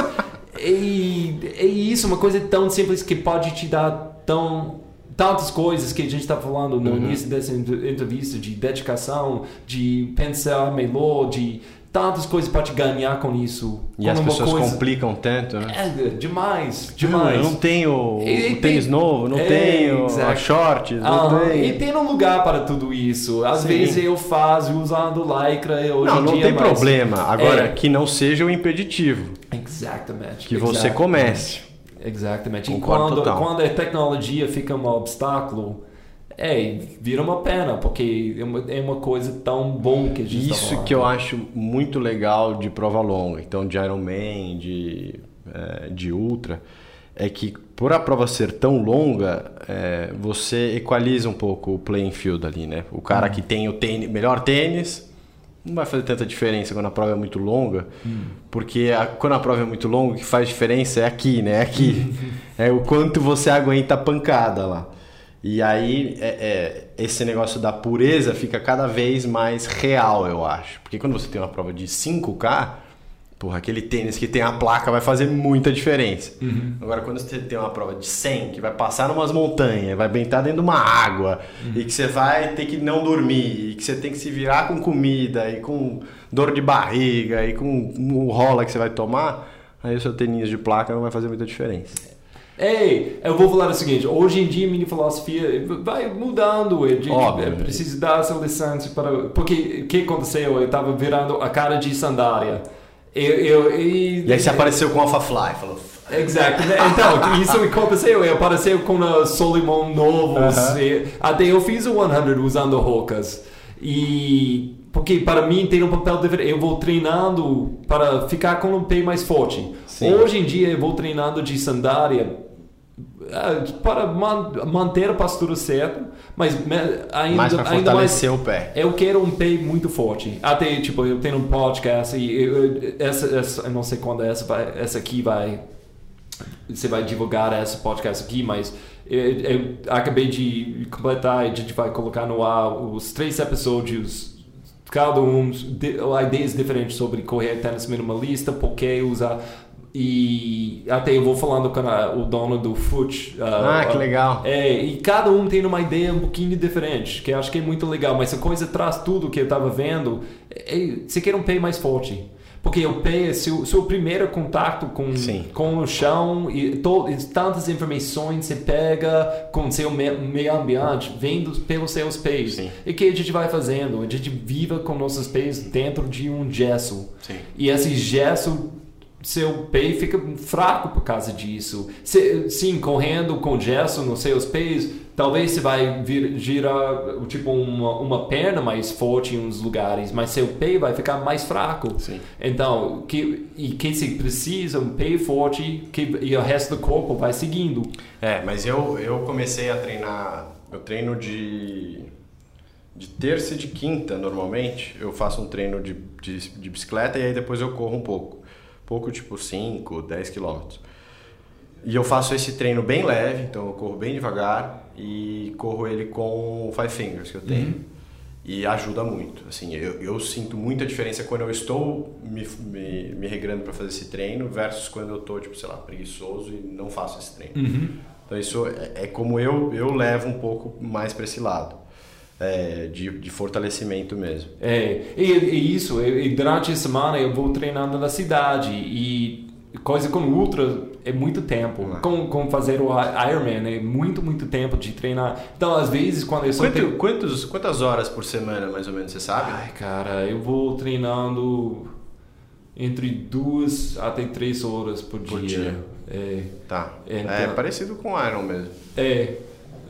É, é isso, uma coisa tão simples que pode te dar tão. Tantas coisas que a gente está falando no início dessa entre- entrevista, de dedicação, de pensar melhor, de tantas coisas pode ganhar com isso. E as pessoas coisa- complicam tanto, né? É, demais, Não, demais. eu não tenho E o tênis tem- novo, não É, tenho exato. a shorts, não Ah, tenho. E tem um lugar para tudo isso. Às Sim. vezes eu faço usando lycra hoje Não, em não dia. tem mas- problema. Agora, É. que não seja o impeditivo. Exatamente. Que você exatamente, comece. Exatamente. E quando, total. quando a tecnologia fica um obstáculo, é, vira uma pena, porque é uma, é uma coisa tão bom que a gente tá Isso falando. que eu acho muito legal de prova longa, então de Ironman, de, é, de Ultra, é que por a prova ser tão longa, é, você equaliza um pouco o playing field ali, né? O cara que tem o tênis, melhor tênis não vai fazer tanta diferença quando a prova é muito longa, porque a- quando a prova é muito longa, o que faz diferença é aqui, né? É aqui. é o quanto você aguenta a pancada lá. E aí, é- é, esse negócio da pureza fica cada vez mais real, eu acho. Porque quando você tem uma prova de 5K, porra, aquele tênis que tem a placa vai fazer muita diferença. Agora, quando você tem uma prova de 100, que vai passar numas montanhas, vai entrar dentro de uma água, e que você vai ter que não dormir, e que você tem que se virar com comida, e com dor de barriga, e com o rola que você vai tomar, aí o seu tênis de placa não vai fazer muita diferença. Ei, eu vou falar o seguinte: hoje em dia minha filosofia vai mudando. Eu Óbvio. eu preciso dar essa licença para. Porque o que aconteceu? Eu estava virando a cara de sandália. Eu, eu, E aí você apareceu com Alpha Fly, falou... Exato. Então, isso aconteceu. Apareceu com a Solimão novos. Aham. E Até eu fiz o 100 usando rocas. E... Porque para mim tem um papel diferente. Eu vou treinando para ficar com um pé mais forte. Sim. Hoje em dia eu vou treinando de sandália para man- manter a postura certa, mas ainda, Mais pra ainda mais fortalecer o pé. eu quero um pé muito forte. Até, tipo, eu tenho um podcast e eu- essa, essa, eu não sei quando essa, vai, essa aqui vai... Você vai divulgar esse podcast aqui, mas eu, eu acabei de completar e a gente vai colocar no ar os três episódios cada um de, ideias diferentes sobre correr tênis minimalista, por que usar e até eu vou falando com a- o dono do Foot. Ah, que legal. É, e cada um tem uma ideia um pouquinho diferente, que eu acho que é muito legal, mas a coisa traz tudo que eu estava vendo, é, você quer um pé mais forte. Porque o pé é seu, seu primeiro contato com, Sim. com o chão e, to, e tantas informações você pega com seu me- meio ambiente, vem dos, pelos seus pés. Sim. E o que a gente vai fazendo? A gente vive com nossos pés dentro de um gesso. Sim. E esse gesso, seu pé fica fraco por causa disso. Se- sim, correndo com gesso nos seus pés, talvez você vai vir, girar tipo uma, uma perna mais forte em uns lugares, mas seu pé vai ficar mais fraco. Sim. Então, que, e que se precisa um pé forte que, e o resto do corpo vai seguindo. É, mas eu, eu comecei a treinar. Eu treino de. De terça e de quinta, normalmente. Eu faço um treino de, de, de bicicleta e aí depois eu corro um pouco. Pouco, tipo 5, 10 quilômetros. E eu faço esse treino bem leve, então eu corro bem devagar e corro ele com o Five Fingers que eu tenho. E ajuda muito. Assim, eu, eu sinto muita diferença quando eu estou me, me, me regrando para fazer esse treino versus quando eu estou, tipo, sei lá, preguiçoso e não faço esse treino. Então isso é, é como eu, eu levo um pouco mais para esse lado. É, de, de fortalecimento mesmo. É, e, e isso, e, durante a semana eu vou treinando na cidade e coisa com ultra é muito tempo. Ah. Com, com fazer o Ironman é muito, muito tempo de treinar. Então, às vezes, quando eu só Quanto, tenho... quantos, quantas horas por semana, mais ou menos, você sabe? Ai, cara, eu vou treinando entre duas até três horas por, Por dia. dia. É, Tá. Então- É parecido com o Iron mesmo. é,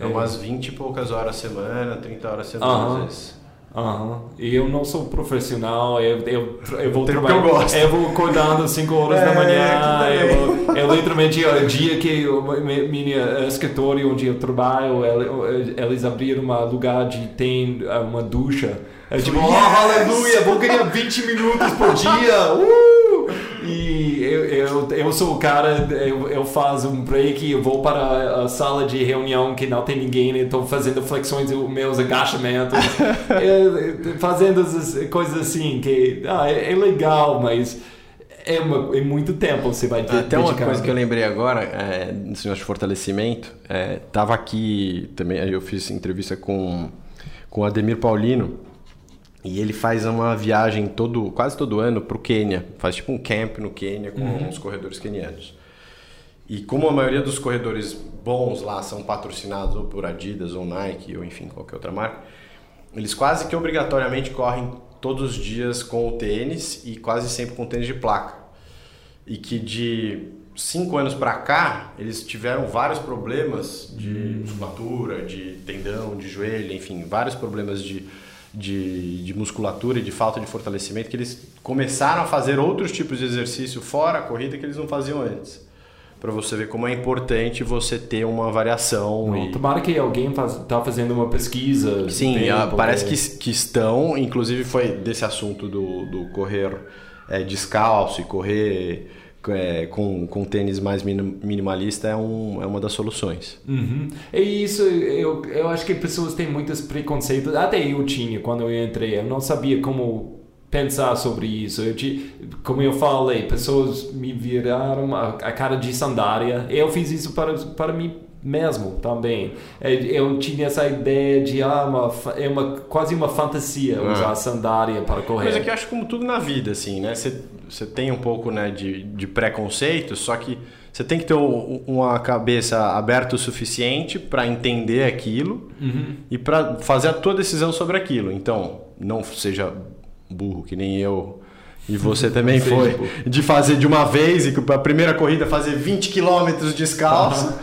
É umas 20 e poucas horas a semana, 30 horas a semana Aham. às vezes. Aham. E eu não sou profissional, eu, eu, eu vou trabalhar. eu gosto. Eu vou acordando às 5 horas É, da manhã. que Eu, eu literalmente, o dia que eu, mi- minha escritório onde eu trabalho, ele- eles abriram um lugar de tem ah, uma ducha. É tipo, oh, aleluia, vou ganhar 20 minutos por dia. Uh! E eu, eu, sou o cara, eu, eu faço um break, eu vou para a sala de reunião que não tem ninguém, estou fazendo flexões, meus agachamentos, fazendo essas coisas assim, que ah, é, é legal, mas é, uma- é muito tempo você vai ter Até uma dedicado. coisa que eu lembrei agora, é, nesse de fortalecimento, é, tava aqui também, eu fiz entrevista com, com o Ademir Paulino, e ele faz uma viagem todo, quase todo ano para o Quênia, faz tipo um camp no Quênia com os corredores quenianos. E como a maioria dos corredores bons lá são patrocinados ou por Adidas ou Nike ou enfim qualquer outra marca, eles quase que obrigatoriamente correm todos os dias com o tênis e quase sempre com tênis de placa. E que de cinco anos para cá eles tiveram vários problemas de musculatura, de tendão, de joelho, enfim, vários problemas de, de, de musculatura e de falta de fortalecimento que eles começaram a fazer outros tipos de exercício fora a corrida que eles não faziam antes. Para você ver como é importante você ter uma variação. Não, e... Tomara que alguém está fazendo uma pesquisa. Sim, ah, porque- parece que, que estão, inclusive foi desse assunto do, do correr é, descalço e correr é, com, com tênis mais minim- minimalista é, um, é uma das soluções. Uhum. E isso, eu, eu acho que pessoas têm muitos preconceitos. Até eu tinha quando eu entrei. Eu não sabia como pensar sobre isso. Eu ti- como eu falei, pessoas me viraram a, a cara de sandália. Eu fiz isso para, para mim mesmo também. É, Eu tinha essa ideia de ah, uma, é uma, quase uma fantasia Ah. usar sandália para correr. Mas é que eu acho como tudo na vida, assim, né? Você, você tem um pouco né, de, de preconceito, só que você tem que ter um- uma cabeça aberta o suficiente para entender aquilo e para fazer a tua decisão sobre aquilo. Então, não seja burro que nem eu, E você também foi de fazer de uma vez e que a primeira corrida fazer 20 km descalço.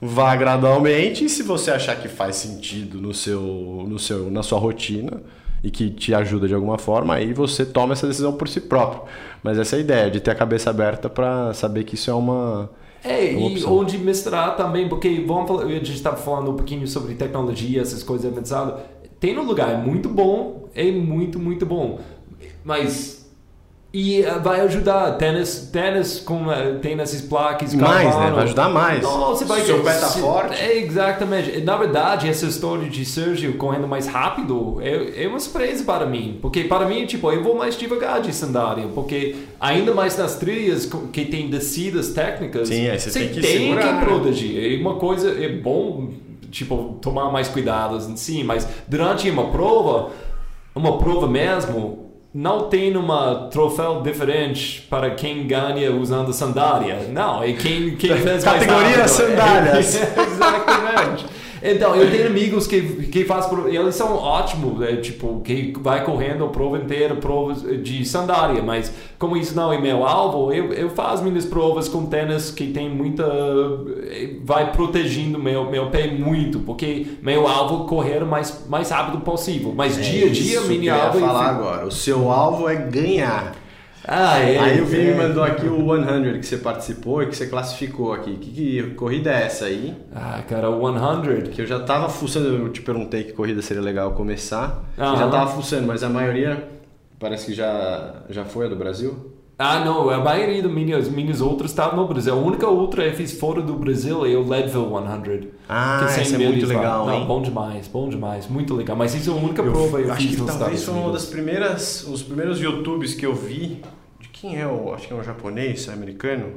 Vá gradualmente e se você achar que faz sentido no seu, no seu, na sua rotina e que te ajuda de alguma forma, aí você toma essa decisão por si próprio. Mas essa é a ideia, de ter a cabeça aberta para saber que isso é uma. É, uma e opção. onde misturar também, porque vamos falar, a gente estava falando um pouquinho sobre tecnologia, essas coisas avançadas. Tem um lugar muito bom, é muito, muito bom. Mas. E eh, vai ajudar. Tênis, tênis com, eh, tem essas placas. Mais, né? carbono. Vai ajudar mais. Não, você vai Seu pé tá se- forte. É, exatamente. Na verdade, essa história de Sergio correndo mais rápido é, é uma surpresa para mim. Porque para mim, tipo, eu vou mais devagar de sandália. Porque ainda mais nas trilhas que tem descidas técnicas, Sim, aí você você tem que tem segurar, que né? proteger. E uma coisa é bom, tipo, tomar mais cuidados em si, mas durante uma prova, uma prova mesmo, não tem uma troféu diferente para quem ganha usando sandália. Não, é quem, quem fez mais Categoria rápido. sandálias. Exatamente. Então, eu tenho amigos que, que fazem, pro- eles são ótimos, é, tipo, que vai correndo a prova inteira, provas de sandália, mas como isso não é meu alvo, eu, eu faço minhas provas com tênis que tem muita, vai protegendo meu, meu pé muito, porque meu alvo é correr o mais, mais rápido possível, mas dia a dia, É minha alvo falar é... agora. O seu alvo é ganhar. Ah, é. Aí o Vini é. me mandou aqui o 100 que você participou e que você classificou aqui. Que, que corrida é essa aí? Ah, cara, 100. Que eu já tava fuçando, eu te perguntei que corrida seria legal começar. Eu Aham. já tava fuçando, mas a maioria parece que já, já foi a do Brasil. Ah, não, a maioria das minhas, minhas outras estavam no Brasil. A única outra que eu fiz fora do Brasil é o Leadville 100. Ah, que essa é muito legal, Não, bom demais, bom demais, muito legal. Mas isso é a única Eu, prova que eu acho fiz que talvez foi uma das primeiras, os primeiros YouTubes que eu vi. Quem é o, acho que é um japonês, americano,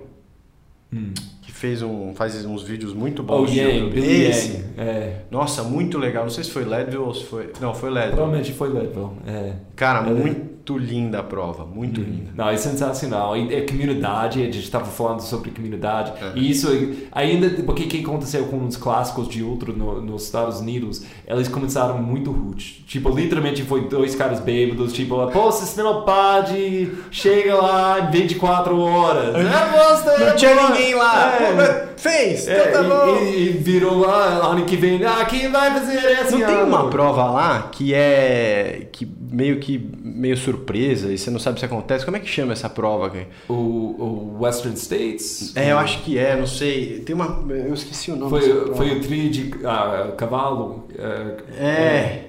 Hum. que fez um, faz uns vídeos muito Oh, bons. de Yang. Billy Esse. É, Nossa, muito legal. Não sei se foi Leadville ou se foi, não, foi Leadville. provavelmente foi Leadville. É. Cara, É. muito linda a prova, muito linda. Não, é sensacional. E a comunidade, a gente estava falando sobre comunidade. É. E isso ainda, porque o que aconteceu com os clássicos de outro no, nos Estados Unidos, eles começaram muito rude. Tipo, literalmente foi dois caras bêbados, tipo, pô, você não pode, chega lá em 24 horas. É, bosta, é Não tinha ninguém lá. É. Fez, É, então tá bom. e, e- e virou lá, ano que vem, ah, quem vai fazer essa? Não tem uma prova lá que é que meio que meio surpresa e você não sabe se acontece. Como é que chama essa prova? cara? O, o Western States? É, eu acho que é, não sei. Tem uma, eu esqueci o nome. Foi, foi o trio de ah, cavalo. ah, É.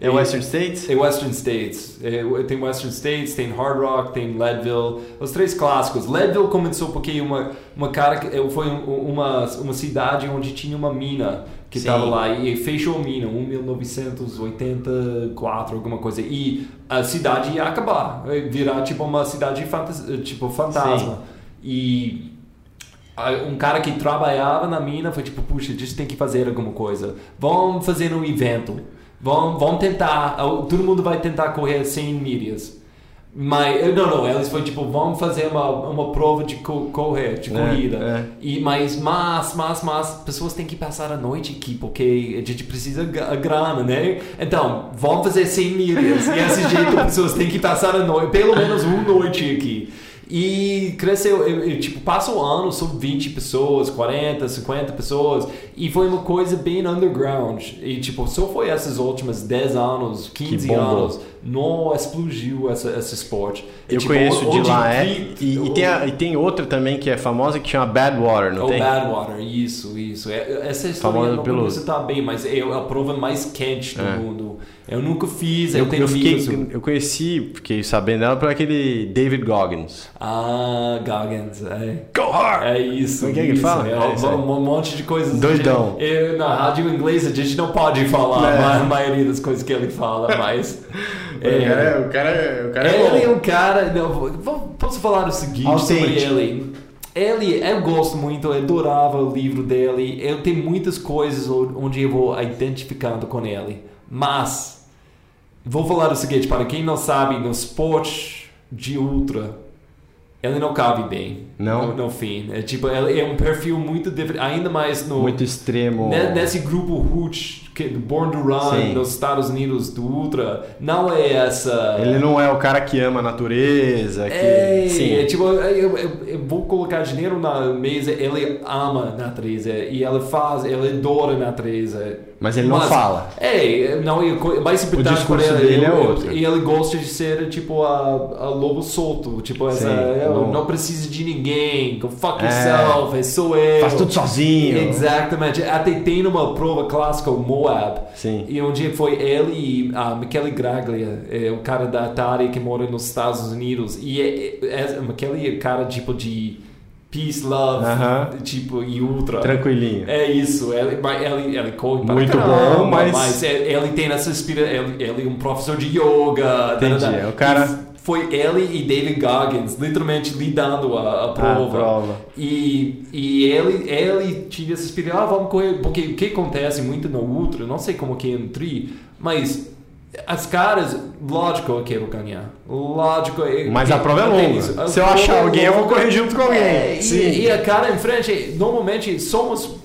É E- Western States? Tem Western States. É, tem Western States, tem Hard Rock, tem Leadville. Os três clássicos. Leadville começou porque uma, uma cara foi um- uma, uma cidade onde tinha uma mina que Sim. estava lá e fechou a mina em 1984, alguma coisa. E a cidade ia acabar, ia virar tipo uma cidade fantas, tipo fantasma. E ah, um cara que trabalhava na mina foi tipo, puxa, a gente tem que fazer alguma coisa. Vamos fazer um evento. Vamos, vamos tentar, todo mundo vai tentar correr 100 milhas. Mas, não, não, eles foi tipo, vamos fazer uma, uma prova de co- correr, de É, corrida. é. E, mas, mas, mas, mas, pessoas têm que passar a noite aqui, porque a gente precisa ga- grana, né? Então, vamos fazer 100 milhas. E desse jeito, as pessoas têm que passar a noite, pelo menos uma noite aqui. E cresceu, eu- eu, tipo, passa um ano, são 20 pessoas, 40, 50 pessoas, e foi uma coisa bem underground. E, tipo, só foi esses últimos 10 anos, 15 bombou. anos, não explodiu essa, esse esporte. Eu tipo, conheço de lá, é. E, e tem a- e tem outra também que é famosa que chama Badwater, não o tem? Badwater, isso, isso. É, essa história Famosa não pelo- conheço tá bem, mas é a prova mais quente do É. mundo. Eu nunca fiz, eu, Eu, tenho eu, fiquei, amigos. eu conheci, fiquei sabendo dela por aquele David Goggins. Ah, Goggins, é. Go hard! É isso. Como é que é que ele fala? É, É isso aí. um, um monte de coisas. Doidão. Eu, na rádio inglesa a gente não pode falar É. a maioria das coisas que ele fala, mas. O cara é, o cara é, o cara é ele é um cara. Não, vou- posso falar o seguinte sobre Autêntico. ele. Ele, eu gosto muito, eu adorava o livro dele. Eu tenho muitas coisas o- onde eu vou identificando com ele. Mas, vou falar o seguinte: para quem não sabe, no esporte de ultra, ele não cabe bem. Não? No, no fim. É, tipo, ele é um perfil muito diferente, ainda mais no. Muito extremo. Ne- Nesse grupo do Born to Run Sim. nos Estados Unidos do Ultra não é essa. Ele não é o cara que ama a natureza, que... É, Sim. é tipo, eu, eu- eu vou colocar dinheiro na mesa, ele ama a natureza e ele faz, ele adora a natureza. Mas ele não fala. É, não, mais importante discurso para ele, dele é outro. E ele gosta de ser tipo a, a lobo solto, tipo essa, Sim, não- não preciso de ninguém, fuck É. yourself, é sou eu. Faz tudo sozinho. Exatamente. Até tem uma prova clássica, o Moab. Sim. E um dia foi ele e a Michele Graglia, é o cara da Atari que mora nos Estados Unidos. E é, é, é, Michele é cara tipo de peace, love, Aham. tipo, e ultra. Tranquilinho. É isso, ele, mas ele, ele corre para Muito caramba, bom, mas- ele, ele tem essa inspiração, ele, ele é um professor de yoga. Entendi, tá, tá. é o cara- Foi ele e David Goggins, literalmente lidando a, a prova. prova. E, e ele, ele tinha essa inspiração, ah, vamos correr, porque o que acontece muito no Ultra, não sei como que é no Tri, mas as caras, lógico eu quero ganhar. Lógico. eu- Mas a prova é tem longa. A Se eu achar é alguém, eu vou correr junto com alguém. É, Sim. e, e a cara em frente, normalmente somos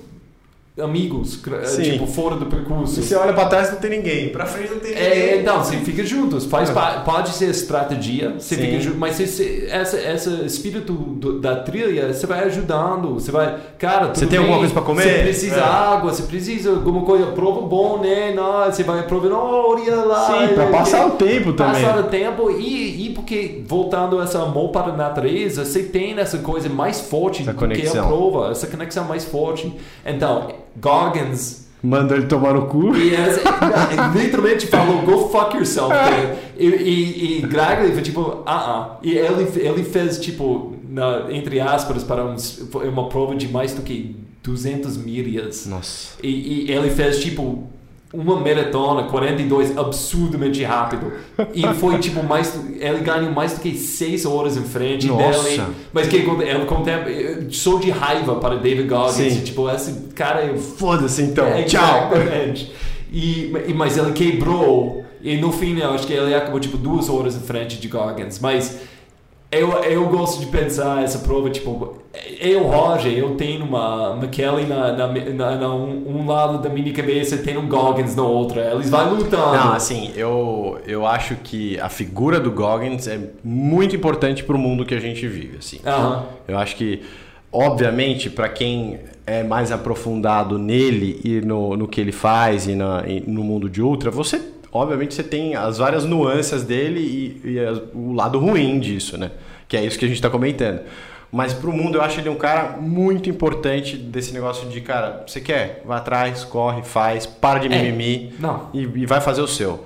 amigos, cr- Sim. tipo, fora do percurso. Se você olha pra trás, não tem ninguém. Pra frente, não tem ninguém. É, então, você fica juntos. Faz, pa- pode ser estratégia, você Sim. fica junto, mas você, você- essa, essa espírito do- da trilha, você vai ajudando. Você vai, cara, tudo Você tem bem, alguma coisa pra comer? Você precisa É. água, você precisa alguma coisa, prova bom, né? Não, você vai provar, olha lá. Sim, pra é, passar é, o tempo também. Passar o tempo e, e porque, voltando esse amor para a natureza, você tem essa coisa mais forte Essa do que a conexão. prova, essa conexão mais forte. Então, Goggins Manda ele tomar no cu. e essa- literalmente falou, go fuck yourself. cara. E, e, e Gragli foi tipo, ah, ah. E ele, ele fez, tipo, na, entre aspas, para uns, uma prova de mais do que 200 milhas. Nossa. E, e ele fez, tipo, uma maratona, 42, absurdamente rápido. E foi, tipo, mais... Ele ganhou mais do que 6 horas em frente Nossa. dele. Mas que ele contempla... Sou de raiva para David Goggins. Sim. Tipo, esse cara... é Foda-se então. é, Tchau. E- mas ele quebrou. E no fim, eu acho que ele acabou tipo duas horas em frente de Goggins. Mas eu, eu gosto de pensar essa prova, tipo, eu, Roger, eu tenho uma McKelly na, na, na, na um, um lado da minha cabeça e tenho um Goggins na outra. Eles vão lutando. Não, assim, eu, eu acho que a figura do Goggins é muito importante pro mundo que a gente vive, assim. Eu acho que, obviamente, para quem é mais aprofundado nele e no, no que ele faz e, na, e no mundo de Ultra, você, obviamente, você tem as várias nuances dele e, e as- o lado ruim disso, né? Que é isso que a gente está comentando. Mas pro mundo eu acho ele um cara muito importante desse negócio de, cara, você quer? Vai atrás, corre, faz, para de É. mimimi Não. e, e vai fazer o seu.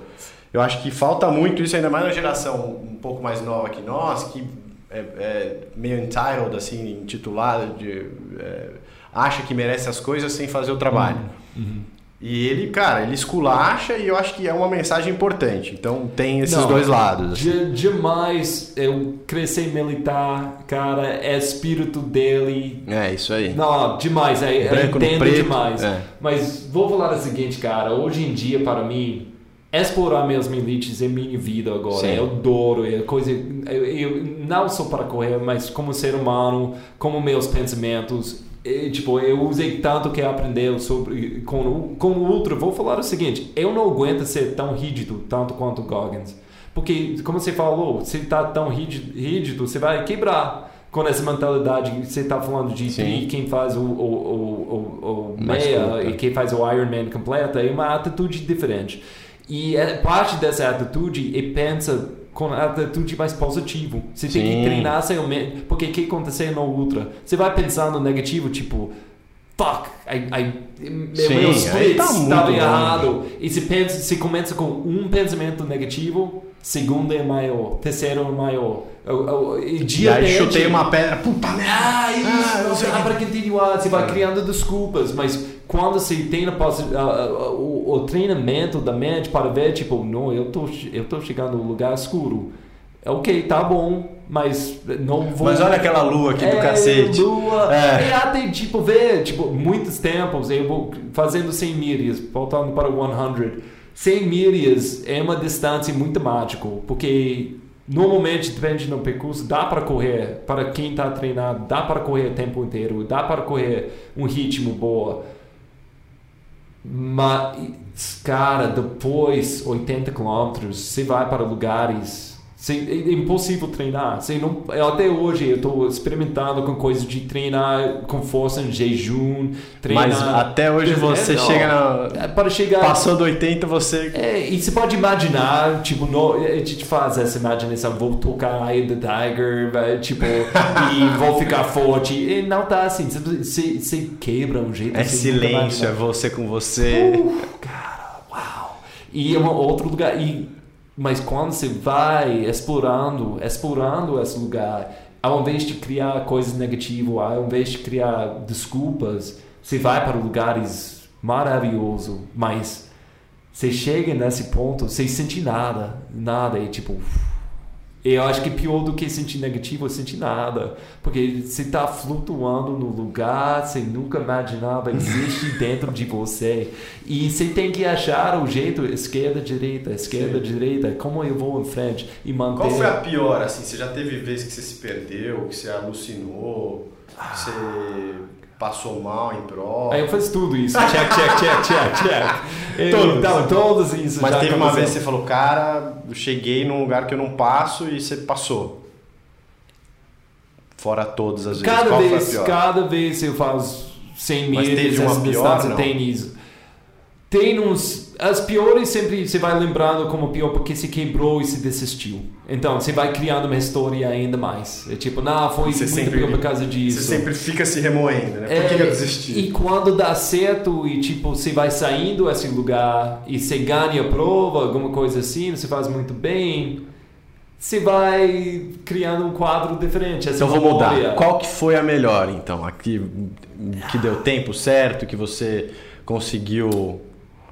Eu acho que falta muito isso, ainda mais na geração um pouco mais nova que nós, que é, é meio entitled, assim, intitulado, de, é, acha que merece as coisas sem fazer o trabalho. E ele, cara, ele esculacha e eu acho que é uma mensagem importante. Então tem esses Não, dois lados. assim. Ja- Jamais eu crescer militar, cara, é espírito dele, É, isso aí. Não, demais, é, eu Branco entendo preto, demais. é. Mas vou falar o seguinte, cara, hoje em dia para mim explorar meus limites é minha vida agora. Sim. Eu adoro, é coisa, eu, eu- não só para correr, mas como ser humano, como meus pensamentos. E, tipo, eu usei tanto que aprendeu sobre com com o ultra. Vou falar o seguinte, eu não aguento ser tão rígido tanto quanto o Goggins. Porque, como você falou, se tá tão rígido, rígido você vai quebrar com essa mentalidade. Você está falando de Sim. quem faz o, o, o, o, o meia e quem faz o Ironman completa é uma atitude diferente. E é parte dessa atitude e pensa com atitude mais positiva. Você tem Sim. que treinar seu mente. Porque o que acontece no Ultra? Você vai pensando negativo, tipo, fuck, I, I, meu Sim, meu split tá estava longe. errado. E você, pensa, você começa com um pensamento negativo, segundo é maior, terceiro é maior. O- o- E, E dia aí pede- chutei uma pedra, puta merda! ah, isso, Ah, que. para continuar, você vai É. criando desculpas, mas quando você tem a a- a- o, o treinamento da mente para ver, tipo, não, eu tô, eu tô chegando no lugar escuro. Ok, tá bom, mas não vou... Mas olha aquela lua aqui do É, cacete. Lua. É. E até, tipo, ver, tipo, muitos tempos eu vou fazendo 100 milhas, voltando para o 100. 100 milhas é uma distância muito mágica, porque normalmente, depende do percurso, dá para correr, para quem está treinado, dá para correr o tempo inteiro, dá para correr um ritmo boa. Mas, cara, depois 80 quilômetros, você vai para lugares é impossível treinar. Você não, até hoje eu estou experimentando com coisas de treinar com força em jejum, treinar. Mas até hoje você é, chega na. É, para chegar. Passou do 80, você. É, e você pode imaginar, tipo, no, a gente faz essa imaginação, vou tocar Eye the Tiger, tipo, e vou ficar forte. E não tá assim, você, você quebra um jeito. É silêncio, é você com você. Uh, cara, uau! E é um outro lugar. E mas quando você vai explorando, explorando esse lugar, ao invés de criar coisas negativas, ao invés de criar desculpas, você vai para lugares maravilhosos, mas você chega nesse ponto, sem sentir nada, nada, e tipo, eu acho que pior do que sentir negativo é sentir nada. Porque você está flutuando no lugar, você nunca imaginava existe dentro de você. E você tem que achar o jeito, esquerda, direita, esquerda, Sim. direita, como eu vou em frente e manter. Qual foi a pior, assim? Você já teve vezes que você se perdeu, que você alucinou, que você passou mal em prova. Aí eu fiz tudo isso. Check, check, check, check, check. todos. Então, todos isso. Mas teve uma vez que você falou, cara, eu cheguei num lugar que eu não passo e você passou. Fora todas as vezes. Cada Qual vez, cada vez eu faço 100 milhas, uma pior, tem isso. Tem uns as piores sempre você vai lembrando como pior porque se quebrou e se desistiu. Então você vai criando uma história ainda mais. É tipo, não, foi você muito sempre, pior por causa disso. Você sempre fica se remoendo, né? Por é, que eu desisti? E quando dá certo e tipo você vai saindo desse lugar e você ganha a prova, alguma coisa assim, você faz muito bem. Você vai criando um quadro diferente. então vou mudar. Qual que foi a melhor, então? Aqui que deu tempo certo, que você conseguiu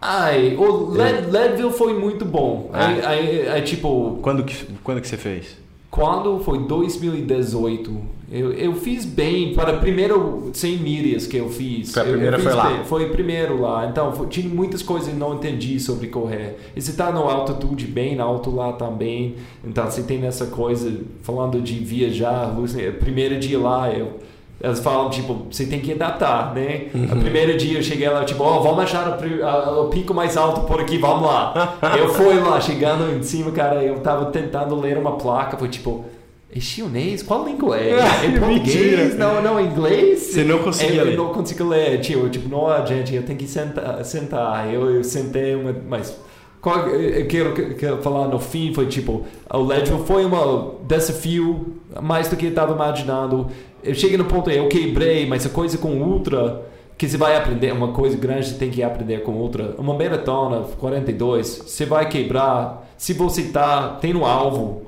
Ai, o Led, Leadville foi muito bom. É. Aí, aí, tipo. Quando que, quando que você fez? Quando foi 2018. Eu, eu fiz bem para primeiro 100 milhas que eu fiz. Foi a primeira, foi lá? Bem, foi primeiro lá. Então, foi, tinha muitas coisas que não entendi sobre correr. E você está no altitude bem alto lá também. Então, você tem essa coisa, falando de viajar. Primeiro dia lá, eu elas falam, tipo, você tem que adaptar, né? Uhum. O primeiro dia eu cheguei lá, tipo, ó, oh, vamos achar o, o, pico mais alto por aqui, vamos lá. eu fui lá, chegando em cima, cara, eu tava tentando ler uma placa, foi tipo, é chinês? Qual língua é? É português? Não, não, inglês? Você não conseguia eu, ler? Eu não consigo ler, tipo, tipo, não, gente, eu tenho que sentar, sentar. Eu, eu sentei, uma, mas qual, eu quero, quero falar no fim foi tipo o Ledger foi um desafio mais do que eu estava imaginando eu cheguei no ponto eu quebrei mas a coisa com ultra que você vai aprender uma coisa grande você tem que aprender com ultra. Uma maratona 42 você vai quebrar. Se você tá tem um alvo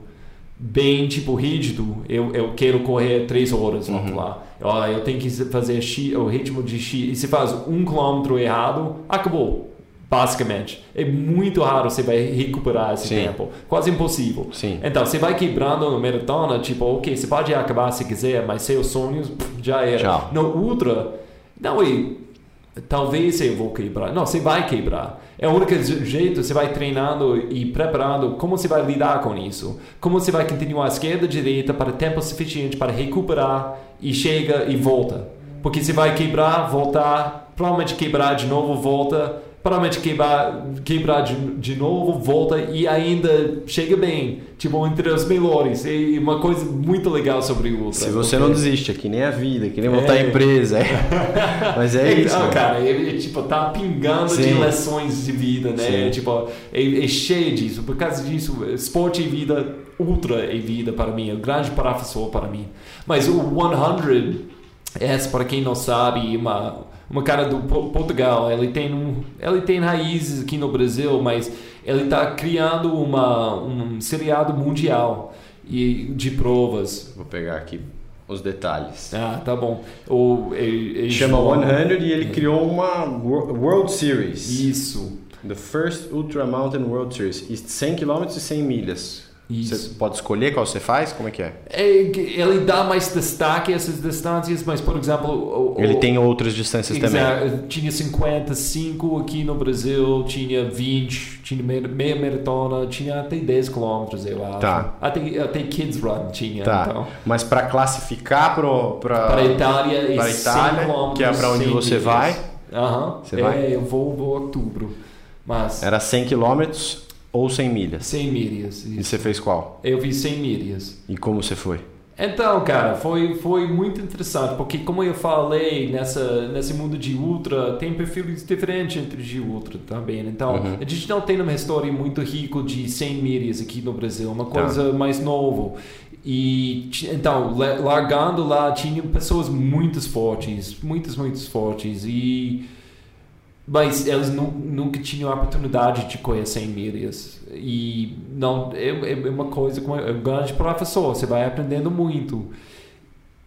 bem tipo rígido eu, eu quero correr três horas uhum. lá eu, eu tenho que fazer o ritmo de x e se faz um quilômetro errado acabou basicamente. É muito raro você vai recuperar esse Sim. tempo. Quase impossível. Sim. Então, você vai quebrando no maratona, tipo, ok, você pode acabar se quiser, mas seus sonhos já era. Tchau. No ultra, não, e talvez eu vou quebrar. Não, você vai quebrar. É o único jeito, você vai treinando e preparando como você vai lidar com isso. Como você vai continuar à esquerda, direita para tempo suficiente para recuperar e chega e volta. Porque você vai quebrar, voltar, provavelmente quebrar de novo, volta provavelmente quebrar, quebrar de, de novo, volta e ainda chega bem, tipo, entre os melhores. E uma coisa muito legal sobre o Ultra. Se você porque... não desiste, é que nem a vida, é que nem montar é. empresa. É. Mas é, isso. Ah, cara, ele tipo, tá pingando Sim. de lições de vida, né? Tipo, é, é, cheio disso. Por causa disso, esporte e vida, Ultra é vida para mim, é um grande professor para mim. Mas o 100 é, para quem não sabe, uma uma cara do Portugal. Ele tem, um, ele tem raízes aqui no Brasil, mas ele está criando uma, um seriado mundial e de provas. Vou pegar aqui os detalhes. Ah, tá bom. O, ele, ele Chama 100 e ele criou uma World Series. Isso. The First Ultra Mountain World Series. 100 km e 100 milhas. Isso. Você pode escolher qual você faz? Como é que é? é ele dá mais destaque a essas distâncias, mas, por exemplo... O, ele tem outras distâncias também. Tinha 55 aqui no Brasil, tinha 20, tinha meia maratona, tinha até 10 quilômetros, eu acho. Tá. Até, até Kids Run tinha. Tá. Então. Mas para classificar para... Para a Itália, para Itália, que é para onde você vai... Aham. Você é, vai? eu vou, vou outubro. Mas Era 100 km ou 100 milhas? 100 milhas. E isso. você fez qual? Eu fiz 100 milhas. E como você foi? Então, cara, foi, foi muito interessante, porque como eu falei, nessa, nesse mundo de ultra, tem perfis diferentes entre de ultra também. Então, Uhum. a gente não tem uma história muito rica de 100 milhas aqui no Brasil, uma Tá. coisa mais novo. E, então, la- largando lá, tinha pessoas muito fortes, muitas, muito fortes, e... Mas eles nu- nunca tinham a oportunidade de 100 milhas. E não, é, é uma coisa como é um grande professor, você vai aprendendo muito.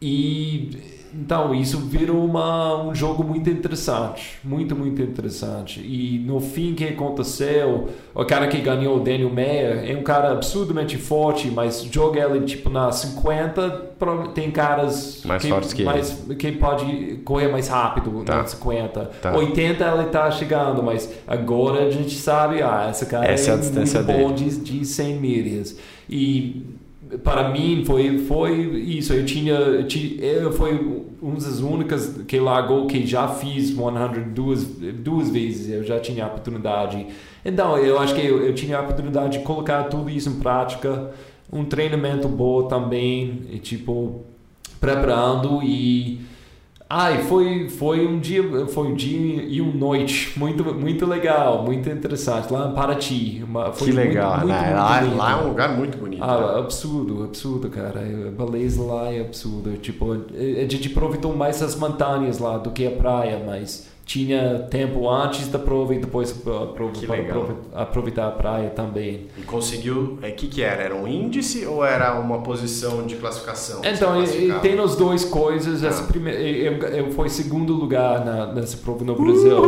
E então isso virou uma, um jogo muito interessante, muito, muito interessante. E no fim, o que aconteceu? O cara que ganhou, o Daniel Meyer, é um cara absurdamente forte, mas joga ele tipo na 50, pro- tem caras Mais fortes que ele. mais, que pode correr mais rápido Tá. na 50. Tá. 80 ele tá chegando, mas agora a gente sabe, ah, esse cara Essa é é muito bom dele. de, de 100 milhas. E para mim foi foi isso. Eu tinha, eu foi uma das únicas que largou que já fiz 100 duas duas vezes. Eu já tinha a oportunidade. Então eu acho que eu, eu tinha a oportunidade de colocar tudo isso em prática. Um treinamento bom também, e, tipo preparando e Ai, foi, foi um dia, foi um dia e uma noite muito, muito legal, muito interessante lá em Paraty. Uma, que legal, muito, muito, né? muito lá, lindo. lá é um lugar muito bonito. né? Ah, absurdo, absurdo, cara. A beleza lá é absurda. Tipo, a gente aproveitou mais as montanhas lá do que a praia, mas tinha tempo antes da prova e depois para aproveitar a praia também. E conseguiu. O é, que, que era? Era um índice ou era uma posição de classificação? Então, tem as duas coisas. Essa Ah. primeira, eu, eu fui segundo lugar na, nessa prova no Brasil.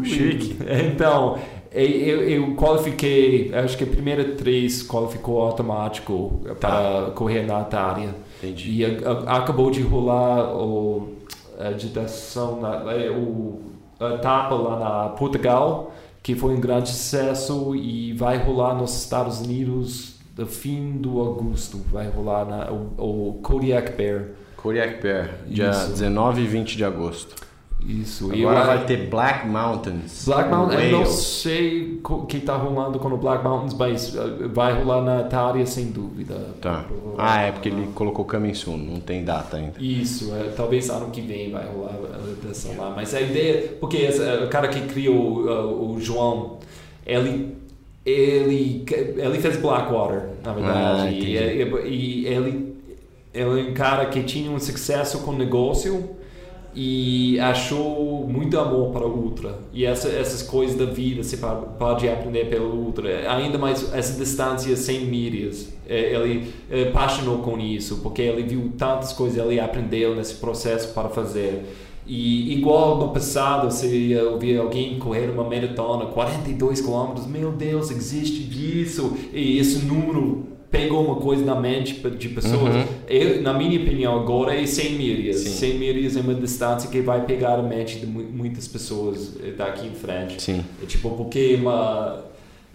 Uh, chique. Então, eu, eu qualifiquei, acho que a primeira três qualificou automático para correr na. Tá. Entendi. E a- a- acabou de rolar o, a agitação, na, é, o, etapa lá na Portugal, que foi um grande sucesso e vai rolar nos Estados Unidos no fim do agosto. Vai rolar na, o, o Kodiak Bear. Kodiak Bear, dia Isso. 19 e 20 de agosto. Isso. E Agora eu- vai ter Black Mountains. Black Mountain, eu não sei o que está rolando com o Black Mountains, mas uh, vai rolar na Itália sem dúvida. Tá. Ah, é porque ele colocou Coming Soon, não tem data ainda. Isso, é, talvez ano que vem vai rolar a dessa lá. Mas a ideia, porque esse, é, o cara que criou o João, ele, ele, ele fez Blackwater, na Ah, verdade. e, e- e ele, ele é um cara que tinha um sucesso com negócio e achou muito amor para o Ultra. E essa, essas coisas da vida você pa- pode aprender pelo Ultra. Ainda mais essa distância sem milhas. É, Ele é, apaixonou com isso, porque ele viu tantas coisas, ele aprendeu nesse processo para fazer. E igual no passado, você ouvia alguém correr uma maratona, 42 quilômetros, meu Deus, existe isso. E esse número pegou uma coisa na mente de pessoas. Uhum. Eu, na minha opinião, agora é 100 milhas. Sim. 100 milhas é uma distância que vai pegar a mente de mu- muitas pessoas eh, daqui em frente. Sim. É tipo, porque é uma,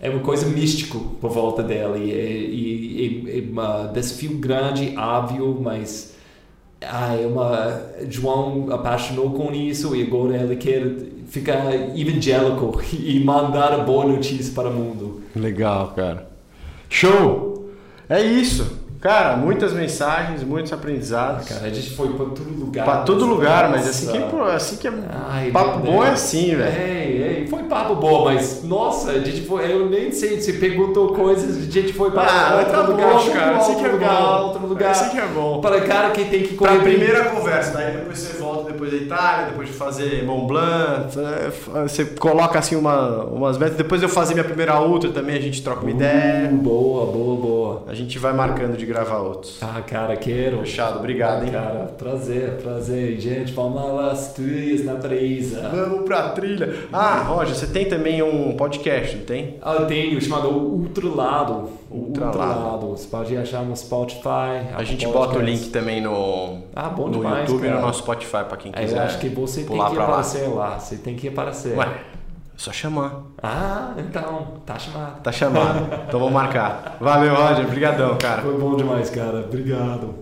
é uma coisa místico por volta dela. E, e, e, é um desafio grande, óbvio, mas ah, é uma, João apaixonou com isso e agora ele quer ficar evangélico e mandar a boa notícia para o mundo. Legal, cara. Show! É isso. Cara, muitas mensagens, muitos aprendizados. Cara, a gente foi para todo lugar. Pra todo lugar, mas assim que, Nossa. assim que é. Ai, papo bom é assim, velho. Ei, ei, foi papo bom, mas nossa, a gente foi, eu nem sei, você perguntou coisas, a gente foi para Ah, outro tá lugar, bom, cara. Assim que é outro lugar, bom. outro lugar. Assim que é bom. Para cara que tem que Pra correr bem- primeira conversa, daí depois você volta depois da Itália, depois de fazer Mont Blanc, você coloca assim uma, umas metas, depois de eu fazer minha primeira ultra também, a gente troca uma ideia, Uh, boa, boa, boa. a gente vai marcando de gravar outros. Ah, cara, quero. Fechado, obrigado, hein? Cara, prazer, prazer. Gente, vamos as trilhas na brisa. Vamos pra trilha. Ah, Roger, você tem também um podcast, não tem? Ah, Eu tenho, chamado Ultralado. Ultralado. Ultralado. Você pode achar no Spotify. A gente Apple bota o link também no, Ah, bom no demais, YouTube e no nosso Spotify pra quem Aí quiser. Eu acho que você tem que pra lá. aparecer lá. Você tem que aparecer. Ué, é só chamar. Ah, então, tá chamado. Tá chamado. então vamos marcar. Valeu, Roger. Obrigadão, cara. Foi bom demais, cara. Obrigado.